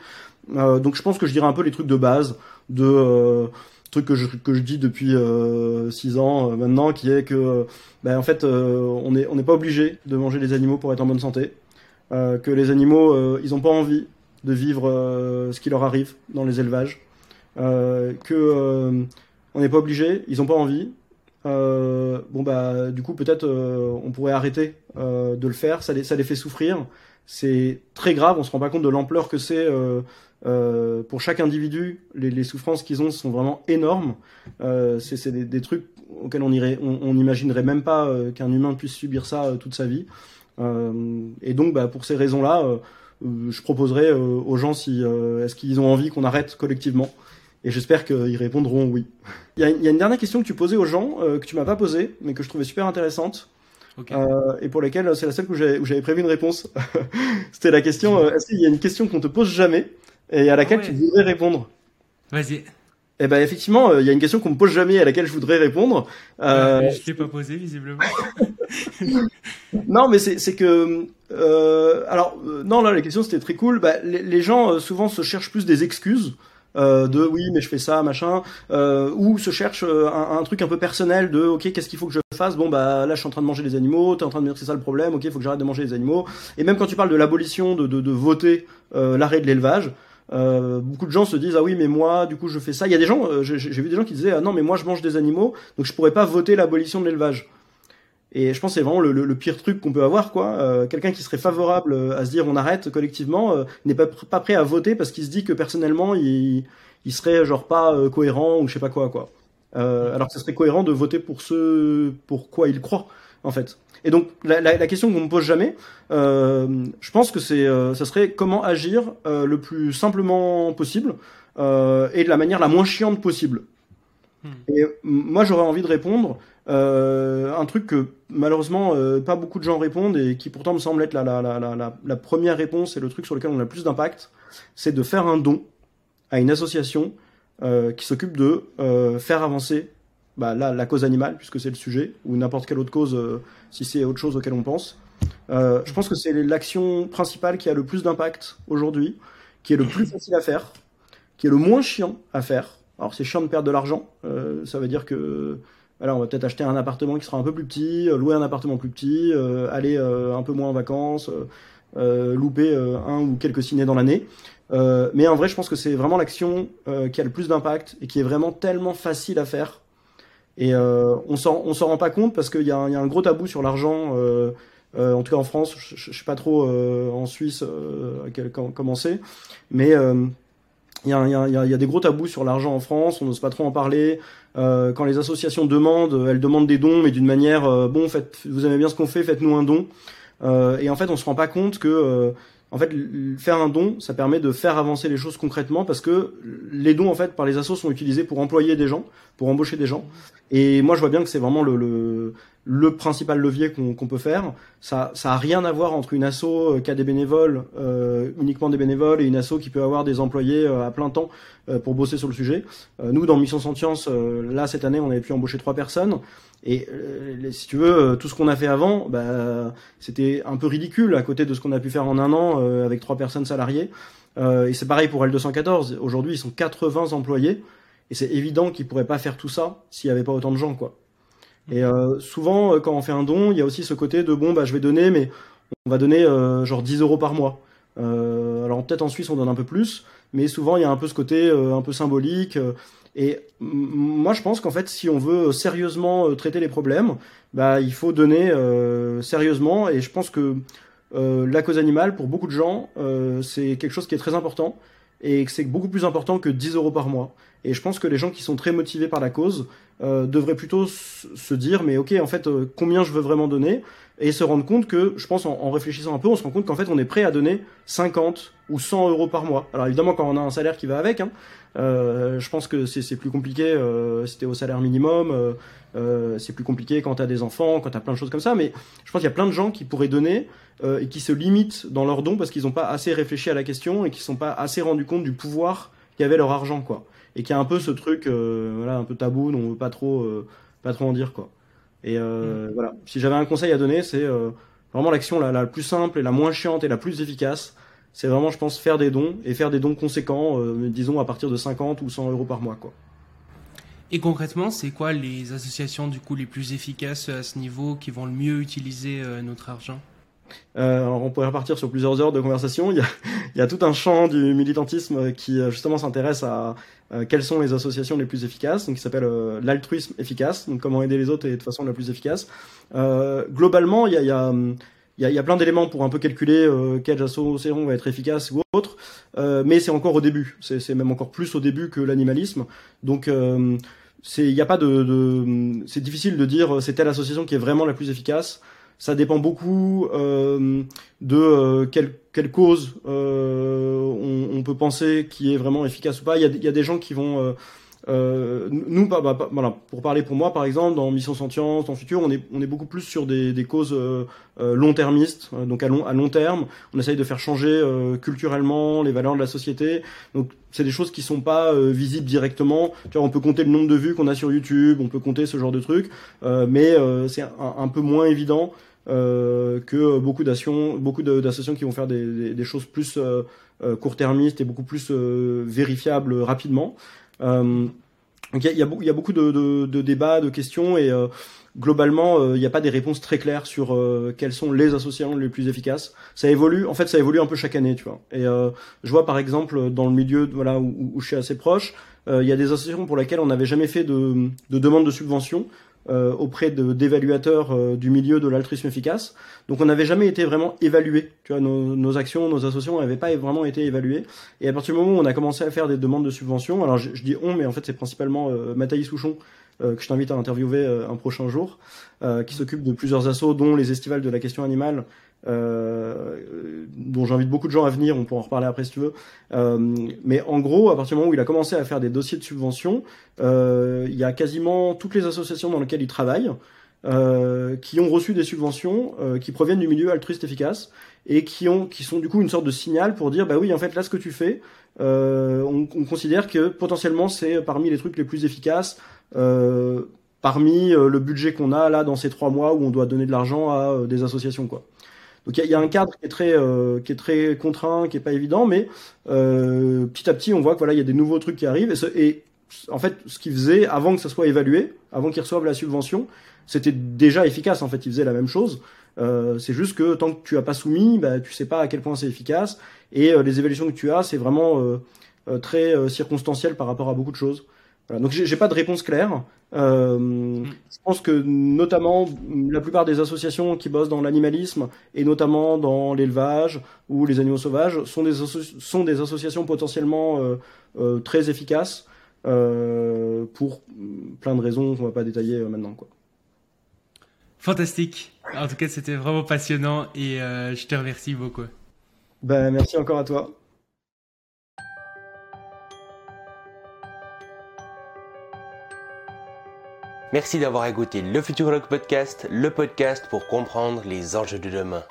donc je pense que je dirais un peu les trucs de base de truc que je, que je dis depuis 6 euh, ans euh, maintenant, qui est que, ben, en fait, euh, on n'est on est pas obligé de manger des animaux pour être en bonne santé, que les animaux, ils ont pas envie de vivre ce qui leur arrive dans les élevages, que on n'est pas obligé, ils ont pas envie. Bon bah, du coup, peut-être on pourrait arrêter de le faire. Ça les, ça les fait souffrir. C'est très grave. On se rend pas compte de l'ampleur que c'est euh, pour chaque individu, les, souffrances qu'ils ont sont vraiment énormes. Euh, c'est des, trucs auxquels on irait, on, on imaginerait même pas euh, qu'un humain puisse subir ça euh, toute sa vie. Euh, et donc, bah, pour ces raisons-là, euh, je proposerais aux gens si est-ce qu'ils ont envie qu'on arrête collectivement. Et j'espère qu'ils répondront oui. Il y, a, il y, a, une dernière question que tu posais aux gens que tu m'as pas posée, mais que je trouvais super intéressante. Okay. Euh, et pour laquelle c'est la seule où j'avais prévu une réponse. C'était la question euh, est-ce qu'il y a une question qu'on te pose jamais et à laquelle ah ouais. tu voudrais répondre? Vas-y. Eh ben effectivement, il euh, y a une question qu'on me pose jamais et à laquelle je voudrais répondre. Euh... je t'ai pas posé visiblement. non, mais c'est que euh, alors non là la question c'était très cool. Bah, les, gens souvent se cherchent plus des excuses. De oui mais je fais ça machin ou se cherchent un, truc un peu personnel de ok qu'est-ce qu'il faut que je fasse? Bon bah là je suis en train de manger des animaux t'es en train de me dire que c'est ça le problème ok faut que j'arrête de manger les animaux et même quand tu parles de l'abolition de, de, de, voter l'arrêt de l'élevage euh, beaucoup de gens se disent ah oui mais moi du coup je fais ça. Il y a des gens, euh, j'ai vu des gens qui disaient ah non mais moi je mange des animaux donc je pourrais pas voter l'abolition de l'élevage. Et je pense que c'est vraiment le, pire truc qu'on peut avoir quoi. Euh, quelqu'un qui serait favorable à se dire on arrête collectivement n'est pas, pas prêt à voter parce qu'il se dit que personnellement il, il serait genre pas cohérent ou je sais pas quoi quoi. alors que ce serait cohérent de voter pour ce pour quoi il croit en fait. Et donc la, la, la question qu'on me pose jamais, euh, je pense que c'est, euh, ça serait comment agir euh, le plus simplement possible euh, et de la manière la moins chiante possible. Hmm. Et moi j'aurais envie de répondre un truc que malheureusement pas beaucoup de gens répondent et qui pourtant me semble être la, première réponse et le truc sur lequel on a le plus d'impact, c'est de faire un don à une association qui s'occupe de faire avancer bah, la cause animale, puisque c'est le sujet, ou n'importe quelle autre cause, euh, si c'est autre chose auquel on pense. Euh, je pense que c'est l'action principale qui a le plus d'impact aujourd'hui, qui est le plus facile à faire, qui est le moins chiant à faire. Alors c'est chiant de perdre de l'argent, euh, ça veut dire que voilà, on va peut-être acheter un appartement qui sera un peu plus petit, louer un appartement plus petit, aller un peu moins en vacances, louper un ou quelques ciné dans l'année. mais en vrai, je pense que c'est vraiment l'action qui a le plus d'impact et qui est vraiment tellement facile à faire et euh, on s'en s'en rend pas compte parce qu'il y, a un gros tabou sur l'argent. Euh, euh, en tout cas en France, je, je, sais pas trop en Suisse comment c'est, mais il y, a, y, a, y, a, des gros tabous sur l'argent en France, on n'ose pas trop en parler. Euh, quand les associations demandent, elles demandent des dons, mais d'une manière, bon, faites, vous aimez bien ce qu'on fait, faites-nous un don. Euh, et en fait, on se rend pas compte que en fait, faire un don, ça permet de faire avancer les choses concrètement parce que les dons, en fait, par les assos sont utilisés pour employer des gens, pour embaucher des gens. Et moi, je vois bien que c'est vraiment le, le, le, principal levier qu'on peut faire. Ça, ça a rien à voir entre une asso euh, qui a des bénévoles, euh, uniquement des bénévoles, et une asso qui peut avoir des employés euh, à plein temps euh, pour bosser sur le sujet. nous, dans Mission Sentience, là, cette année, on avait pu embaucher trois personnes. Et euh, si tu veux, euh, tout ce qu'on a fait avant, bah, c'était un peu ridicule à côté de ce qu'on a pu faire en un an euh, avec trois personnes salariées. et c'est pareil pour L214. Aujourd'hui, ils sont 80 employés. Et c'est évident qu'ils pourraient pas faire tout ça s'il y avait pas autant de gens, quoi. Et souvent, quand on fait un don, il y a aussi ce côté de bon, bah, je vais donner, mais on va donner genre 10 euros par mois. alors peut-être en Suisse, on donne un peu plus, mais souvent il y a un peu ce côté un peu symbolique. Et moi, je pense qu'en fait, si on veut sérieusement euh, traiter les problèmes, bah, il faut donner euh, sérieusement. Et je pense que euh, la cause animale, pour beaucoup de gens, euh, c'est quelque chose qui est très important et que c'est beaucoup plus important que 10 euros par mois. Et je pense que les gens qui sont très motivés par la cause euh, devraient plutôt se dire, mais ok, en fait, euh, combien je veux vraiment donner Et se rendre compte que, je pense, en, réfléchissant un peu, on se rend compte qu'en fait, on est prêt à donner 50 ou 100 euros par mois. Alors évidemment, quand on a un salaire qui va avec, hein, euh, je pense que c'est plus compliqué euh, si t'es au salaire minimum, c'est plus compliqué quand t'as des enfants, quand t'as plein de choses comme ça, mais je pense qu'il y a plein de gens qui pourraient donner et qui se limitent dans leurs dons parce qu'ils n'ont pas assez réfléchi à la question et qui sont pas assez rendus compte du pouvoir qu'avait leur argent, quoi. Et qui a un peu ce truc, voilà, un peu tabou, dont on veut pas trop, pas trop en dire, quoi. Et mm. voilà, si j'avais un conseil à donner, c'est vraiment l'action la, la plus simple et la moins chiante et la plus efficace c'est vraiment, je pense, faire des dons et faire des dons conséquents, euh, disons à partir de 50 ou 100 euros par mois, quoi. Et concrètement, c'est quoi les associations du coup les plus efficaces à ce niveau qui vont le mieux utiliser euh, notre argent? Euh, alors on pourrait repartir sur plusieurs heures de conversation. Il y a, il y a tout un champ du militantisme qui justement s'intéresse à quelles sont les associations les plus efficaces, donc qui s'appelle l'altruisme efficace, donc comment aider les autres et de façon la plus efficace. globalement, il y a, il y a il y a, plein d'éléments pour un peu calculer euh, quel association va être efficace ou autre, euh, mais c'est encore au début. C'est même encore plus au début que l'animalisme. Donc euh, c'est il y a pas de, de c'est difficile de dire c'est telle association qui est vraiment la plus efficace. Ça dépend beaucoup euh, de euh, quelle, quelle cause on, on, peut penser qui est vraiment efficace ou pas. Il y a, y a des gens qui vont euh, nous, bah, bah, voilà, pour parler pour moi, par exemple, dans Mission Sentience, dans Futur, on est, on est beaucoup plus sur des, des causes euh, euh long-termistes, euh, donc à long, à long terme. On essaye de faire changer euh, culturellement les valeurs de la société. Donc, c'est des choses qui sont pas visibles directement. Tu vois, on peut compter le nombre de vues qu'on a sur YouTube, on peut compter ce genre de trucs, mais c'est un, un, peu moins évident que beaucoup d'associations, qui vont faire des, des, choses plus court-termistes et beaucoup plus vérifiables rapidement. donc il y a, y a, beaucoup de, de, de, débats, de questions et globalement, il n'y a pas des réponses très claires sur quelles sont les associations les plus efficaces. Ça évolue, en fait, ça évolue un peu chaque année, tu vois. Et je vois par exemple dans le milieu, voilà, où, où je suis assez proche, il y a des associations pour lesquelles on n'avait jamais fait de, de demande de subvention euh, auprès d'évaluateurs euh, du milieu de l'altruisme efficace. Donc on n'avait jamais été vraiment évalué. Tu vois, nos, nos actions, nos associations n'avaient pas vraiment été évaluées. Et à partir du moment où on a commencé à faire des demandes de subventions, alors je, dis on, mais en fait c'est principalement euh, Mathaïs Souchon euh, que je t'invite à interviewer un prochain jour, qui s'occupe de plusieurs assos, dont les estivales de la question animale, euh, dont j'invite beaucoup de gens à venir, on pourra en reparler après si tu veux. Euh, mais en gros, à partir du moment où il a commencé à faire des dossiers de subvention, euh, il y a quasiment toutes les associations dans lesquelles il travaille euh, qui ont reçu des subventions euh, qui proviennent du milieu altruiste efficace et qui ont qui sont du coup une sorte de signal pour dire bah oui en fait là ce que tu fais on, on, considère que potentiellement c'est parmi les trucs les plus efficaces parmi le budget qu'on a là dans ces trois mois où on doit donner de l'argent à des associations quoi. Il y, a un cadre qui est très euh, qui est très contraint, qui est pas évident, mais euh, petit à petit on voit que voilà il y a des nouveaux trucs qui arrivent et, en fait ce qu'ils faisaient avant que ça soit évalué, avant qu'ils reçoivent la subvention, c'était déjà efficace en fait ils faisaient la même chose. Euh, c'est juste que tant que tu as pas soumis, bah, tu sais pas à quel point c'est efficace et les évaluations que tu as c'est vraiment très circonstanciel par rapport à beaucoup de choses. Voilà, donc j'ai pas de réponse claire. Euh, je pense que notamment la plupart des associations qui bossent dans l'animalisme et notamment dans l'élevage ou les animaux sauvages sont des, sont des associations potentiellement euh, euh, très efficaces pour plein de raisons qu'on va pas détailler maintenant. Quoi. Fantastique. En tout cas, c'était vraiment passionnant et je te remercie beaucoup. Ben, merci encore à toi. Merci d'avoir écouté le Futurologue Podcast, le podcast pour comprendre les enjeux de demain.